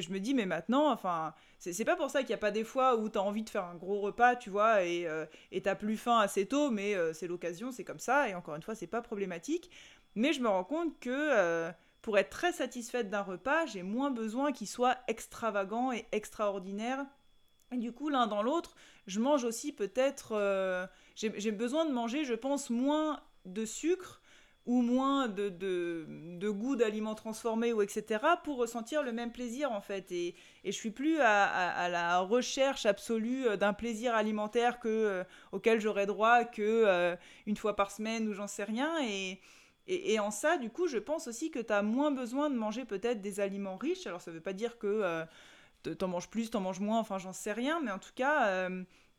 je, me dis mais maintenant, enfin, c'est pas pour ça qu'il n'y a pas des fois où tu as envie de faire un gros repas, tu vois, et euh, t'as plus faim assez tôt, mais euh, c'est l'occasion, c'est comme ça, et encore une fois, c'est pas problématique. Mais je me rends compte que euh, pour être très satisfaite d'un repas, j'ai moins besoin qu'il soit extravagant et extraordinaire. Et du coup, l'un dans l'autre, je mange aussi peut-être. j'ai besoin de manger, je pense, moins de sucre ou moins de, goût d'aliments transformés ou etc. pour ressentir le même plaisir en fait. Et, et je suis plus à, la recherche absolue euh, d'un plaisir alimentaire que, euh, auquel j'aurais droit que euh, une fois par semaine ou j'en sais rien. Et, en ça, du coup, je pense aussi que tu as moins besoin de manger peut-être des aliments riches. Alors ça veut pas dire que t'en manges plus, t'en manges moins, enfin j'en sais rien, mais en tout cas,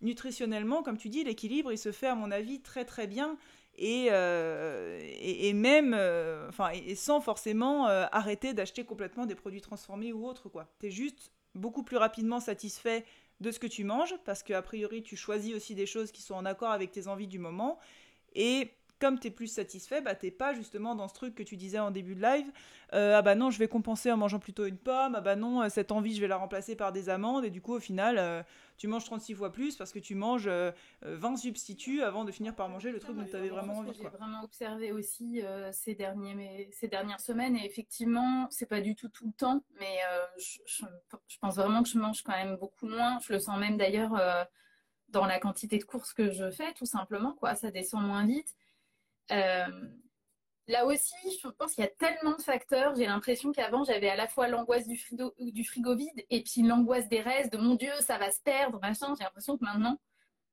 nutritionnellement, comme tu dis, l'équilibre, il se fait à mon avis très très bien et, euh, même, euh, sans forcément euh, arrêter d'acheter complètement des produits transformés ou autres, quoi. T'es juste beaucoup plus rapidement satisfait de ce que tu manges, parce qu'a priori, tu choisis aussi des choses qui sont en accord avec tes envies du moment, et comme tu es plus satisfait, bah, t'es pas justement dans ce truc que tu disais en début de live, ah bah non, je vais compenser en mangeant plutôt une pomme, ah bah non, cette envie, je vais la remplacer par des amandes, et du coup, au final, tu manges 36 fois plus parce que tu manges 20 euh, euh, substituts avant de finir par manger le truc dont tu avais vraiment envie. J'ai vraiment observé aussi euh, ces, derniers, ces dernières semaines et effectivement, c'est pas du tout tout le temps, mais je, je, pense vraiment que je mange quand même beaucoup moins. Je le sens même d'ailleurs dans la quantité de courses que je fais, tout simplement, quoi. Ça descend moins vite. Là aussi, je pense qu'il y a tellement de facteurs. J'ai l'impression qu'avant, j'avais à la fois l'angoisse du frigo, du frigo vide et puis l'angoisse des restes, de mon Dieu, ça va se perdre, machin. J'ai l'impression que maintenant,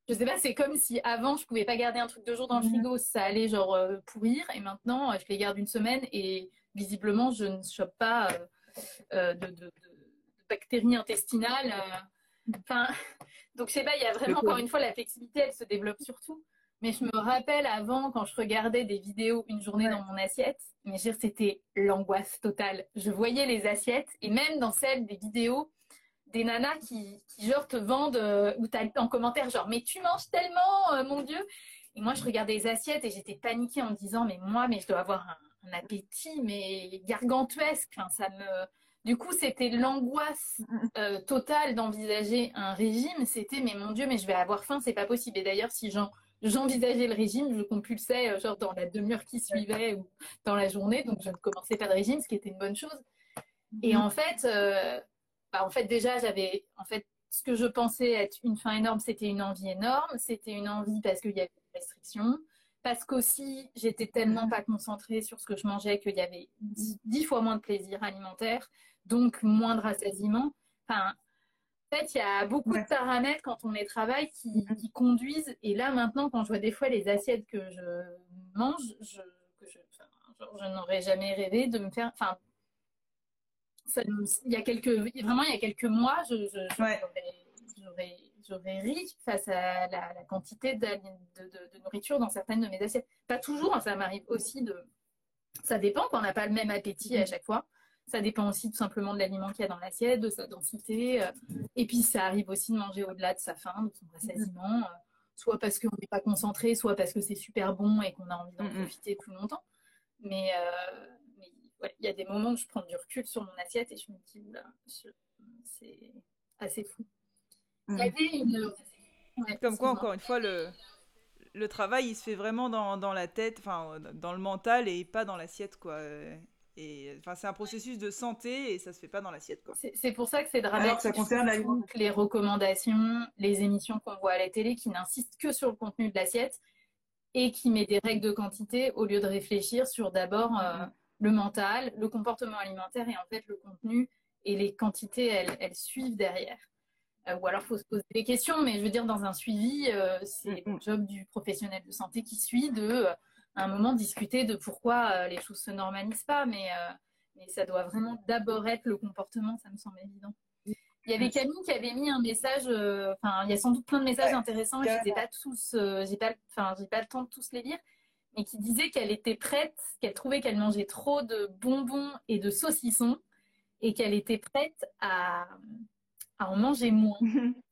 je sais pas, c'est comme si avant, je pouvais pas garder un truc de jour dans le mhm. frigo, ça allait genre euh, pourrir. Et maintenant, je les garde une semaine et visiblement, je ne chope pas euh, euh, de, bactéries intestinales. Enfin, donc je sais pas, il y a vraiment, encore une fois, la flexibilité, elle se développe surtout. Mais je me rappelle avant, quand je regardais des vidéos une journée dans mon assiette, mais c'était l'angoisse totale. Je voyais les assiettes, et même dans celles des vidéos, des nanas qui, qui genre te vendent, euh, ou t'as en commentaire genre, mais tu manges tellement, euh, mon Dieu. Et moi, je regardais les assiettes et j'étais paniquée en me disant, mais moi, mais je dois avoir un, appétit, mais gargantuesque. Enfin, ça me... Du coup, c'était l'angoisse euh, totale d'envisager un régime. C'était, mais mon Dieu, mais je vais avoir faim, c'est pas possible. Et d'ailleurs, si j'en j'envisageais le régime, je compulsais euh, genre dans la demi-heure qui suivait ou dans la journée, donc je ne commençais pas de régime, ce qui était une bonne chose. Et mhm. en fait, euh, bah, en fait déjà j'avais, en fait, ce que je pensais être une faim énorme, c'était une envie énorme, c'était une envie parce qu'il y avait des restrictions, parce qu'aussi j'étais tellement pas concentrée sur ce que je mangeais qu'il y avait dix, fois moins de plaisir alimentaire, donc moins de rassasiement. Enfin, en fait, il y a beaucoup de paramètres quand on est travail qui, qui, conduisent. Et là, maintenant, quand je vois des fois les assiettes que je mange, je, je, n'aurais jamais rêvé de me faire. Enfin, il y a quelques, vraiment, il y a quelques mois, j'aurais ri face à la, quantité de, de, nourriture dans certaines de mes assiettes. Pas toujours, hein, ça m'arrive aussi de. Ça dépend, quand on n'a pas le même appétit à chaque fois. Ça dépend aussi tout simplement de l'aliment qu'il y a dans l'assiette, de sa densité. Euh, et puis ça arrive aussi de manger au-delà de sa faim, de son rassasiement, euh, soit parce qu'on n'est pas concentré, soit parce que c'est super bon et qu'on a envie d'en profiter plus longtemps. Mais euh, il y a des moments où je prends du recul sur mon assiette et je me dis, c'est assez fou. Il y avait une... Comme quoi, encore une fois, le, le travail, il se fait vraiment dans, dans la tête, enfin, dans le mental et pas dans l'assiette, quoi. Et enfin, c'est un processus de santé et ça se fait pas dans l'assiette. C'est pour ça que c'est dramatique. ça concerne la... les recommandations, les émissions qu'on voit à la télé qui n'insistent que sur le contenu de l'assiette. et qui met des règles de quantité au lieu de réfléchir sur d'abord mm-hmm. le mental, le comportement alimentaire et en fait le contenu et les quantités, elles, suivent derrière. ou alors, il faut se poser des questions, mais je veux dire, dans un suivi, c'est le job du professionnel de santé qui suit de, à un moment, discuter de pourquoi les choses se normalisent pas, mais mais ça doit vraiment d'abord être le comportement, ça me semble évident. Il y avait Camille qui avait mis un message, euh, enfin, il y a sans doute plein de messages intéressants, je n'ai pas tous, euh, j'ai pas, enfin, j'ai pas le temps de tous les lire, mais qui disait qu'elle était prête, qu'elle trouvait qu'elle mangeait trop de bonbons et de saucissons, et qu'elle était prête à, à en manger moins.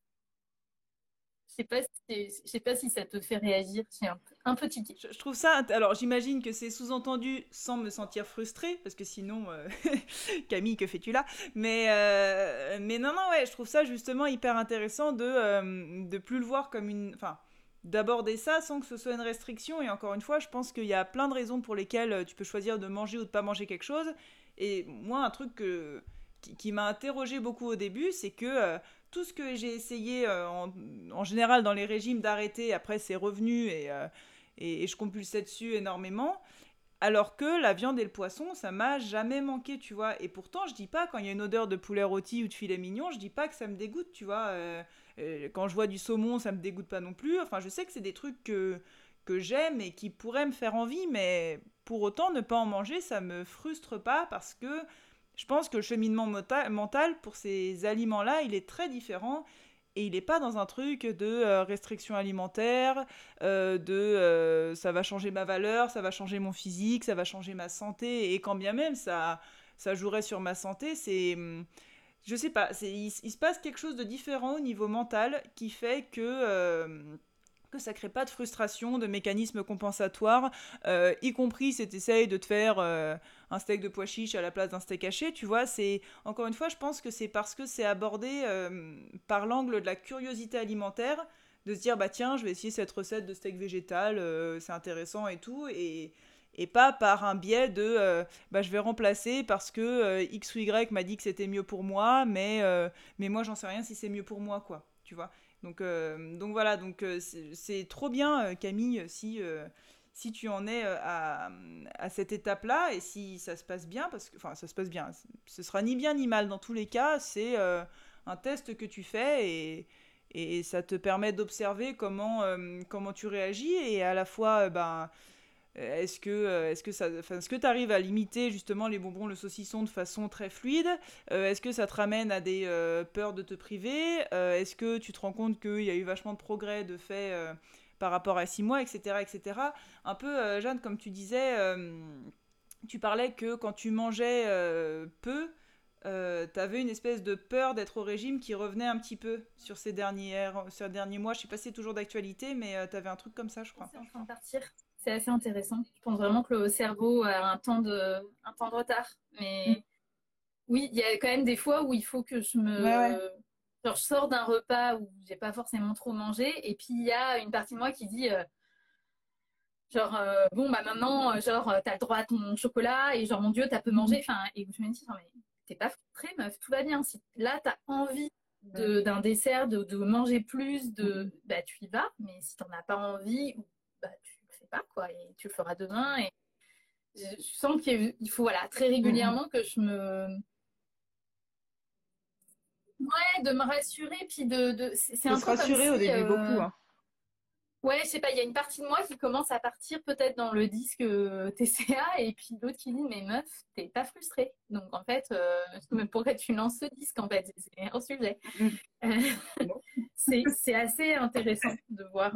sais pas si, sais pas si ça te fait réagir. C'est un, un, petit Je, trouve ça. Alors, j'imagine que c'est sous-entendu sans me sentir frustrée, parce que sinon, euh, Camille, que fais-tu là? Mais, euh, mais non, non, ouais, je trouve ça justement hyper intéressant de euh, de plus le voir comme une. Enfin, d'aborder ça sans que ce soit une restriction. Et encore une fois, je pense qu'il y a plein de raisons pour lesquelles tu peux choisir de manger ou de pas manger quelque chose. Et moi, un truc que qui, m'a interrogé beaucoup au début, c'est que tout ce que j'ai essayé euh, en, général dans les régimes d'arrêter, après c'est revenu euh, et, et, je compulsais dessus énormément. Alors que la viande et le poisson, ça m'a jamais manqué, tu vois. Et pourtant, je dis pas, quand il y a une odeur de poulet rôti ou de filet mignon, je dis pas que ça me dégoûte, tu vois. Euh, quand je vois du saumon, ça me dégoûte pas non plus. Enfin, je sais que c'est des trucs que, que j'aime et qui pourraient me faire envie, mais pour autant, ne pas en manger, ça me frustre pas parce que je pense que le cheminement mental pour ces aliments-là, il est très différent et il n'est pas dans un truc de euh, restriction alimentaire, euh, de euh, ça va changer ma valeur, ça va changer mon physique, ça va changer ma santé, et quand bien même ça, ça jouerait sur ma santé, c'est. Hum, je sais pas, il, il, se passe quelque chose de différent au niveau mental qui fait que que ça crée pas de frustration, de mécanisme compensatoire, euh, y compris si tu essayes de te faire euh, un steak de pois chiche à la place d'un steak haché, tu vois, c'est encore une fois, je pense que c'est parce que c'est abordé euh, par l'angle de la curiosité alimentaire, de se dire bah tiens, je vais essayer cette recette de steak végétal, c'est intéressant et tout, et, pas par un biais de bah je vais remplacer parce que X ou Y m'a dit que c'était mieux pour moi, mais, mais moi j'en sais rien si c'est mieux pour moi, quoi, tu vois. Donc, euh, donc voilà, donc euh, c'est trop bien, euh, Camille, si, si tu en es à, à cette étape-là et si ça se passe bien, parce que, enfin, ça se passe bien, ce sera ni bien ni mal. Dans tous les cas, c'est un test que tu fais et, et ça te permet d'observer comment, comment tu réagis et à la fois, ben est-ce que euh, est-ce que ça est-ce que tu arrives à limiter justement les bonbons le saucisson de façon très fluide? Euh, est-ce que ça te ramène à des peurs de te priver? Est-ce que tu te rends compte qu'il y a eu vachement de progrès de fait par rapport à six mois etc etc un peu Jeanne comme tu disais tu parlais que quand tu mangeais peu tu avais une espèce de peur d'être au régime qui revenait un petit peu sur ces derniers, mois. Je sais pas si c'est toujours d'actualité, mais tu avais un truc comme ça, je crois. C'est en train de partir c'est assez intéressant. Je pense vraiment que le cerveau a un temps de, un temps de retard. Mais mm. oui, il y a quand même des fois où il faut que je me. Genre, je sors d'un repas où j'ai pas forcément trop mangé, et puis il y a une partie de moi qui dit. Euh, genre, euh, bon, bah maintenant, euh, genre, t'as le droit à ton chocolat, et genre, mon Dieu, t'as peu mangé. Mm. Enfin, et je me dis, non, mais t'es pas frustrée, meuf, tout va bien. Si là, t'as envie d'un dessert, de, de, manger plus, de, mm. bah, tu y vas, mais si t'en as pas envie, bah, tu pas, quoi, et tu le feras demain. Et je, sens qu'il faut, voilà, très régulièrement mhm. que je me. Ouais, de me rassurer, puis de. de c'est un peu rassurer au début, euh, beaucoup. Hein. Ouais, je sais pas, il y a une partie de moi qui commence à partir peut-être dans le disque euh, TCA et puis l'autre qui dit mais meuf, t'es pas frustrée. Donc en fait, euh, pourquoi tu lances ce disque en fait? C'est un sujet. Mhm. c'est assez intéressant de voir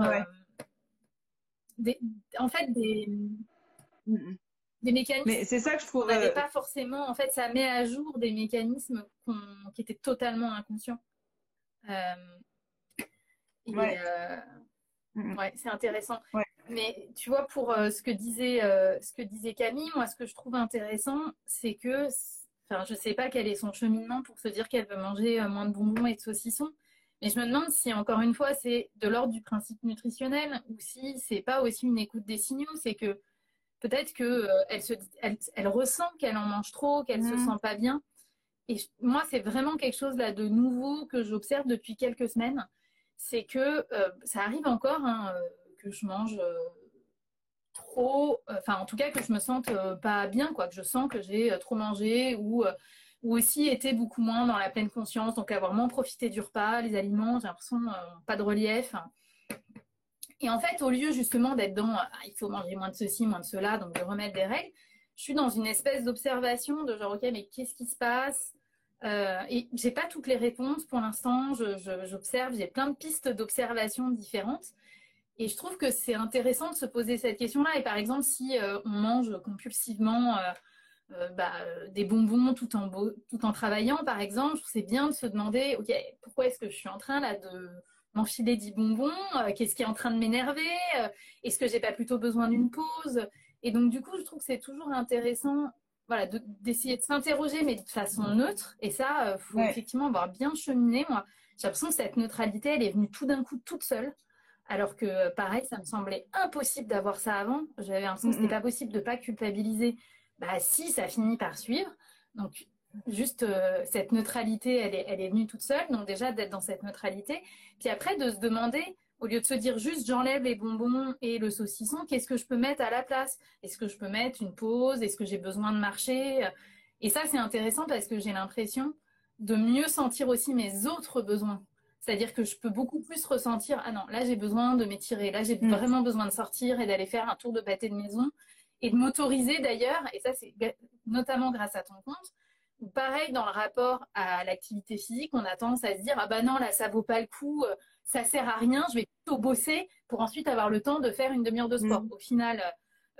en fait, des, des mécanismes. Mais c'est ça que je trouve. n'avait pas forcément. En fait, ça met à jour des mécanismes qui étaient totalement inconscients. Euh, ouais. Euh, ouais c'est intéressant. Mais tu vois, pour euh, ce, que disait, ce que disait Camille, moi, ce que je trouve intéressant, c'est que. Enfin, je sais pas quel est son cheminement pour se dire qu'elle veut manger moins de bonbons et de saucissons. Mais je me demande si, encore une fois, c'est de l'ordre du principe nutritionnel ou si c'est pas aussi une écoute des signaux. C'est que peut-être qu'elle euh, elle, ressent qu'elle en mange trop, qu'elle se mm. sent pas bien. Et moi, c'est vraiment quelque chose là de nouveau que j'observe depuis quelques semaines. C'est que euh, ça arrive encore hein, euh, que je mange trop, enfin en tout cas que je me sente pas bien, quoi, que je sens que j'ai trop mangé ou ou aussi été beaucoup moins dans la pleine conscience, donc avoir moins profité du repas, les aliments, j'ai l'impression pas de relief. Et en fait, au lieu justement d'être dans ah, il faut manger moins de ceci, moins de cela, donc de remettre des règles, je suis dans une espèce d'observation de genre ok, mais qu'est-ce qui se passe? Euh, Et j'ai pas toutes les réponses pour l'instant. J'observe, j'ai plein de pistes d'observation différentes. Et je trouve que c'est intéressant de se poser cette question-là. Et par exemple, si euh, on mange compulsivement euh, bah, des bonbons tout en, tout en travaillant, par exemple, c'est bien de se demander, ok, pourquoi est-ce que je suis en train là de m'enfiler 10 bonbons euh, Qu'est-ce qui est en train de m'énerver euh, Est-ce que j'ai pas plutôt besoin d'une pause? Et donc, du coup, je trouve que c'est toujours intéressant voilà, d'essayer de, s'interroger, mais de façon neutre. Et ça, il euh, faut effectivement avoir bien cheminé. Moi, j'ai l'impression que cette neutralité, elle est venue tout d'un coup toute seule. Alors que, pareil, ça me semblait impossible d'avoir ça avant. J'avais l'impression que c'était pas possible de pas culpabiliser. Bah si, ça finit par suivre. Donc, juste euh, cette neutralité, elle est, elle est venue toute seule. Donc déjà d'être dans cette neutralité. Puis après de se demander, au lieu de se dire juste j'enlève les bonbons et le saucisson, qu'est-ce que je peux mettre à la place? Est-ce que je peux mettre une pause? Est-ce que j'ai besoin de marcher? Et ça c'est intéressant parce que j'ai l'impression de mieux sentir aussi mes autres besoins. C'est-à-dire que je peux beaucoup plus ressentir, ah non, là j'ai besoin de m'étirer, là j'ai mm. vraiment besoin de sortir et d'aller faire un tour de pâté de maison et de m'autoriser d'ailleurs, et ça c'est notamment grâce à ton compte, pareil, dans le rapport à l'activité physique, on a tendance à se dire ah bah non là ça vaut pas le coup, euh, ça sert à rien, je vais plutôt bosser pour ensuite avoir le temps de faire une demi-heure de sport. Mm. Au final,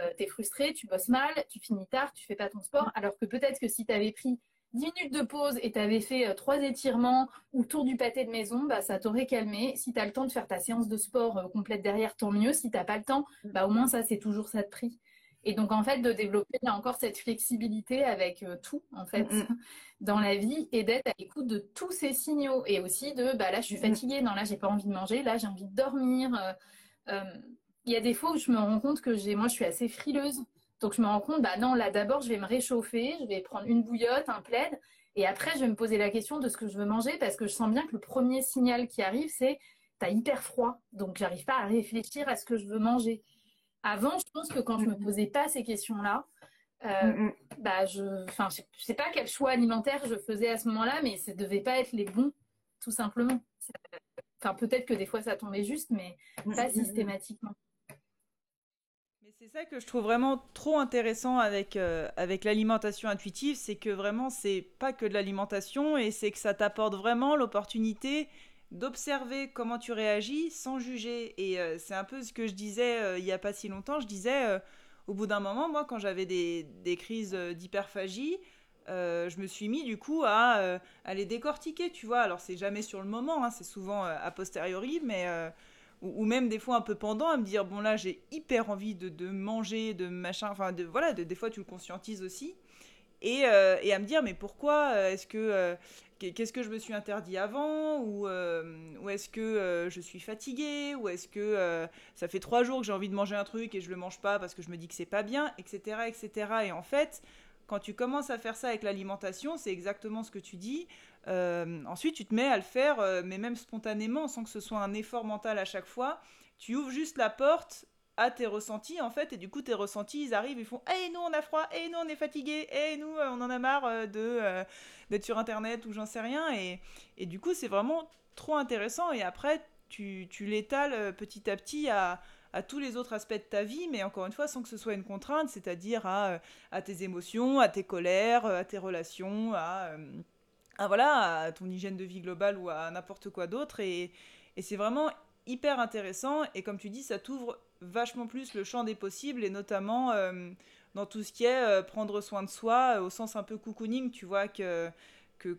euh, tu es frustré, tu bosses mal, tu finis tard, tu fais pas ton sport, alors que peut-être que si tu avais pris 10 minutes de pause et tu avais fait euh, trois étirements ou tour du pâté de maison, bah, ça t'aurait calmé. Si tu as le temps de faire ta séance de sport complète derrière, tant mieux. Si tu n'as pas le temps, bah, au moins ça, c'est toujours ça de prix. Et donc, en fait, de développer là encore cette flexibilité avec euh, tout, en fait, mm, mm. dans la vie et d'être à l'écoute de tous ces signaux. Et aussi de, bah là, je suis mm, fatiguée, non, là, j'ai pas envie de manger, là, j'ai envie de dormir. Euh, euh, il y a des fois où je me rends compte que j'ai, moi, je suis assez frileuse. Donc, je me rends compte, bah non, là, d'abord, je vais me réchauffer, je vais prendre une bouillotte, un plaid. Et après, je vais me poser la question de ce que je veux manger parce que je sens bien que le premier signal qui arrive, c'est t'as hyper froid. Donc, j'arrive pas à réfléchir à ce que je veux manger. Avant, je pense que quand je me posais pas ces questions-là, euh, mm, bah je, enfin, je sais pas quel choix alimentaire je faisais à ce moment-là, mais ça devait pas être les bons, tout simplement. Enfin, peut-être que des fois ça tombait juste, mais pas systématiquement. Mais c'est ça que je trouve vraiment trop intéressant avec, euh, avec l'alimentation intuitive, c'est que vraiment c'est pas que de l'alimentation et c'est que ça t'apporte vraiment l'opportunité d'observer comment tu réagis sans juger. Et euh, c'est un peu ce que je disais euh, il n'y a pas si longtemps. Je disais, euh, au bout d'un moment, moi, quand j'avais des, des, crises d'hyperphagie, je me suis mis du coup à, à, les décortiquer, tu vois. Alors, c'est jamais sur le moment, hein, c'est souvent a posteriori, mais. Ou, même des fois un peu pendant, à me dire, bon là, j'ai hyper envie de, de, manger, de machin. Enfin, de, voilà, des fois, tu le conscientises aussi. Et, et, à me dire mais pourquoi est-ce que qu'est-ce que je me suis interdit avant ou, euh, ou est-ce que euh, je suis fatiguée ou est-ce que euh, ça fait trois jours que j'ai envie de manger un truc et je le mange pas parce que je me dis que c'est pas bien etc etc et en fait quand tu commences à faire ça avec l'alimentation c'est exactement ce que tu dis. Ensuite tu te mets à le faire mais même spontanément sans que ce soit un effort mental à chaque fois. Tu ouvres juste la porte à tes ressentis en fait et du coup tes ressentis ils arrivent ils font hey nous on a froid hey nous on est fatigué hey nous on en a marre de d'être sur internet ou j'en sais rien et, et du coup c'est vraiment trop intéressant et après tu, tu l'étales euh, petit à petit à, à tous les autres aspects de ta vie, mais encore une fois sans que ce soit une contrainte, c'est-à-dire à, euh, à, tes émotions, à tes colères, euh, à tes relations, à, à, voilà, à ton hygiène de vie globale ou à n'importe quoi d'autre. Et, et c'est vraiment hyper intéressant. Et comme tu dis, ça t'ouvre vachement plus le champ des possibles, et notamment dans tout ce qui est euh, prendre soin de soi, euh, au sens un peu cocooning, tu vois, que, que,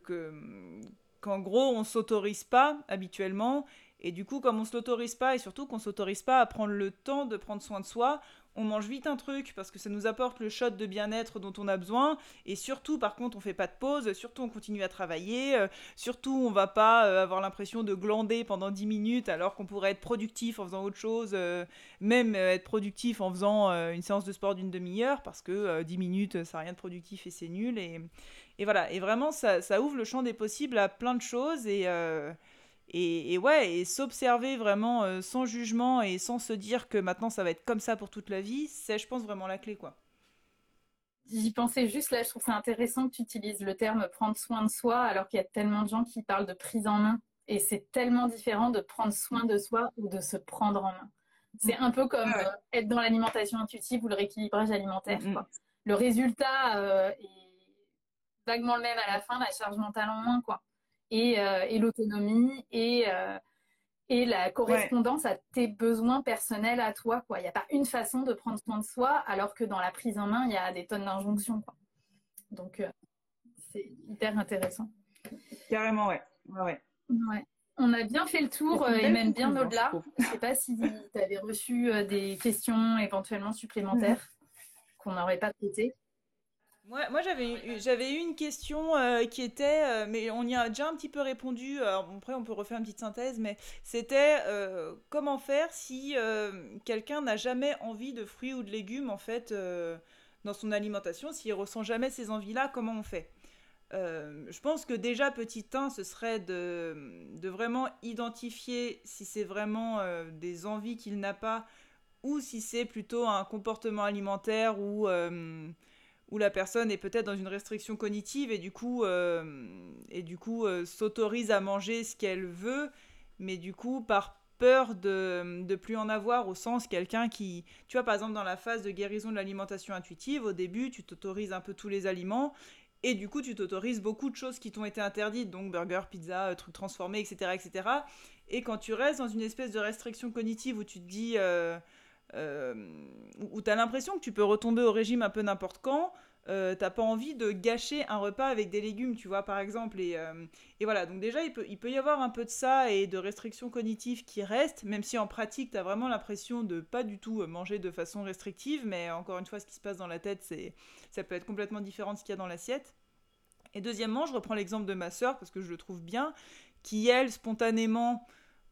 qu'en gros, on s'autorise pas habituellement. Et du coup, comme on se l'autorise pas, et surtout qu'on s'autorise pas à prendre le temps de prendre soin de soi, on mange vite un truc parce que ça nous apporte le shot de bien-être dont on a besoin. Et surtout, par contre, on fait pas de pause. Surtout, on continue à travailler. Euh, surtout, on va pas euh, avoir l'impression de glander pendant 10 minutes alors qu'on pourrait être productif en faisant autre chose. Euh, même être productif en faisant une séance de sport d'une demi-heure parce que 10 minutes, ça n'a rien de productif et c'est nul. Et, voilà. Et vraiment, ça, ça, ouvre le champ des possibles à plein de choses. Et. Et, ouais, et s'observer vraiment euh, sans jugement et sans se dire que maintenant ça va être comme ça pour toute la vie, c'est, je pense, vraiment la clé, quoi. J'y pensais juste là, je trouve ça intéressant que tu utilises le terme prendre soin de soi, alors qu'il y a tellement de gens qui parlent de prise en main. Et c'est tellement différent de prendre soin de soi ou de se prendre en main. C'est un peu comme euh, être dans l'alimentation intuitive ou le rééquilibrage alimentaire. Mm-hmm. Le résultat euh, est vaguement le même à la fin, la charge mentale en moins, quoi. Et, euh, et l'autonomie et, et la correspondance à tes besoins personnels à toi, quoi. Il n'y a pas une façon de prendre soin de soi, alors que dans la prise en main, il y a des tonnes d'injonctions, quoi. Donc, c'est hyper intéressant. Carrément, ouais. ouais. ouais. On a bien fait le tour et même bien au-delà. Je ne sais pas si tu avais reçu euh, des questions éventuellement supplémentaires qu'on n'aurait pas traitées. Moi, moi j'avais, j'avais eu une question euh, qui était, euh, mais on y a déjà un petit peu répondu. après, on peut refaire une petite synthèse, mais c'était comment faire si quelqu'un n'a jamais envie de fruits ou de légumes en fait dans son alimentation, s'il ressent jamais ces envies-là, comment on fait? Euh, je pense que déjà, petit 1, ce serait de, de vraiment identifier si c'est vraiment euh, des envies qu'il n'a pas ou si c'est plutôt un comportement alimentaire euh, où la personne est peut-être dans une restriction cognitive et du coup, et du coup s'autorise à manger ce qu'elle veut, mais du coup, par peur de, de plus en avoir au sens quelqu'un qui, tu vois, par exemple, dans la phase de guérison de l'alimentation intuitive, au début, tu t'autorises un peu tous les aliments et du coup, tu t'autorises beaucoup de choses qui t'ont été interdites, donc burger, pizza, euh, trucs transformés, etc., etc. Et quand tu restes dans une espèce de restriction cognitive où tu te dis, euh, euh, où tu as l'impression que tu peux retomber au régime un peu n'importe quand, euh, t'as pas envie de gâcher un repas avec des légumes, tu vois, par exemple. Et, et voilà, donc déjà, il peut, y avoir un peu de ça et de restrictions cognitives qui restent, même si en pratique, tu as vraiment l'impression de pas du tout manger de façon restrictive, mais encore une fois, ce qui se passe dans la tête, c'est ça peut être complètement différent de ce qu'il y a dans l'assiette. Et deuxièmement, je reprends l'exemple de ma sœur, parce que je le trouve bien, qui, elle, spontanément...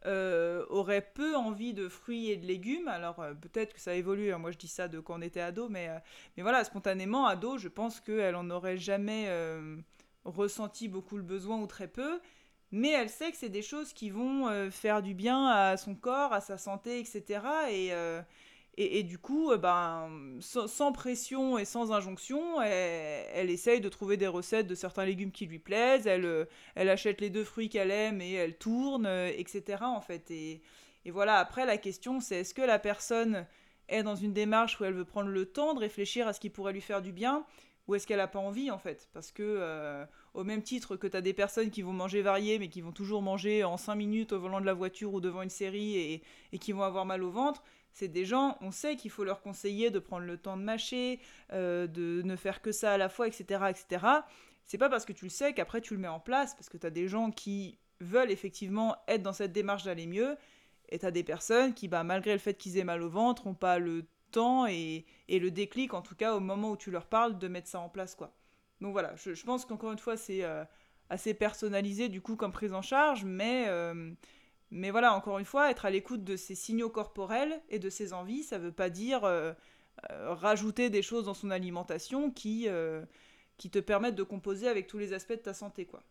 Euh, aurait peu envie de fruits et de légumes. Alors euh, peut-être que ça évolue, hein. moi je dis ça de quand on était ado, mais, euh, mais voilà, spontanément, ado, je pense qu'elle en aurait jamais ressenti beaucoup le besoin ou très peu. Mais elle sait que c'est des choses qui vont faire du bien à son corps, à sa santé, etc. Et, et, du coup, euh, ben, sans, pression et sans injonction, elle, essaye de trouver des recettes de certains légumes qui lui plaisent, elle, euh, elle achète les deux fruits qu'elle aime et elle tourne, euh, etc. en fait. Et, et voilà, après la question c'est est-ce que la personne est dans une démarche où elle veut prendre le temps de réfléchir à ce qui pourrait lui faire du bien ou est-ce qu'elle n'a pas envie en fait? Parce que au même titre que tu as des personnes qui vont manger varié mais qui vont toujours manger en 5 minutes au volant de la voiture ou devant une série et, et qui vont avoir mal au ventre, c'est des gens, on sait qu'il faut leur conseiller de prendre le temps de mâcher, euh, de ne faire que ça à la fois, etc. etc. C'est pas parce que tu le sais qu'après tu le mets en place, parce que tu as des gens qui veulent effectivement être dans cette démarche d'aller mieux, et tu as des personnes qui, bah, malgré le fait qu'ils aient mal au ventre, n'ont pas le temps et, le déclic, en tout cas au moment où tu leur parles, de mettre ça en place. quoi. Donc voilà, je, pense qu'encore une fois, c'est euh, assez personnalisé du coup comme prise en charge, mais... Euh, mais voilà, encore une fois, être à l'écoute de ses signaux corporels et de ses envies, ça ne veut pas dire euh, euh, rajouter des choses dans son alimentation qui, euh, qui te permettent de composer avec tous les aspects de ta santé. quoi.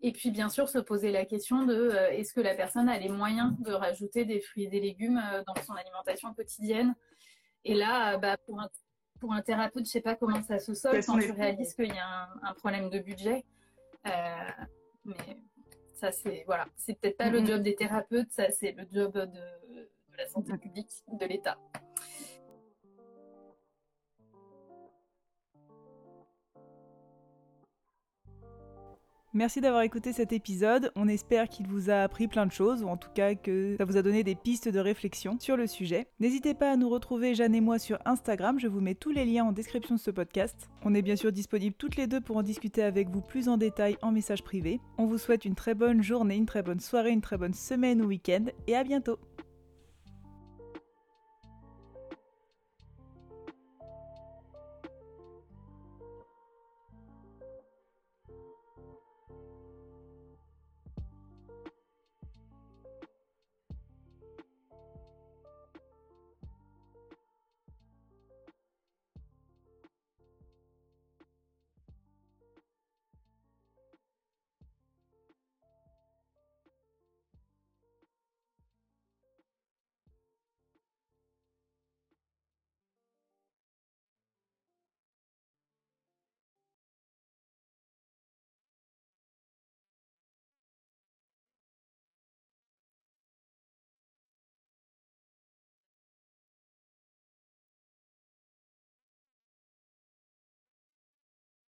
Et puis bien sûr se poser la question de est-ce que la personne a les moyens de rajouter des fruits et des légumes dans son alimentation quotidienne? Et là, bah, pour, un, pour un thérapeute, je ne sais pas comment ça se solde quand tu réalises qu'il y a un, un, problème de budget. mais ça, c'est voilà, c'est peut-être pas le job des thérapeutes, ça, c'est le job de, de la santé publique, de l'État. Merci d'avoir écouté cet épisode. On espère qu'il vous a appris plein de choses, ou en tout cas que ça vous a donné des pistes de réflexion sur le sujet. N'hésitez pas à nous retrouver, Jeanne et moi, sur Instagram. Je vous mets tous les liens en description de ce podcast. On est bien sûr disponibles toutes les deux pour en discuter avec vous plus en détail en message privé. On vous souhaite une très bonne journée, une très bonne soirée, une très bonne semaine ou week-end, et à bientôt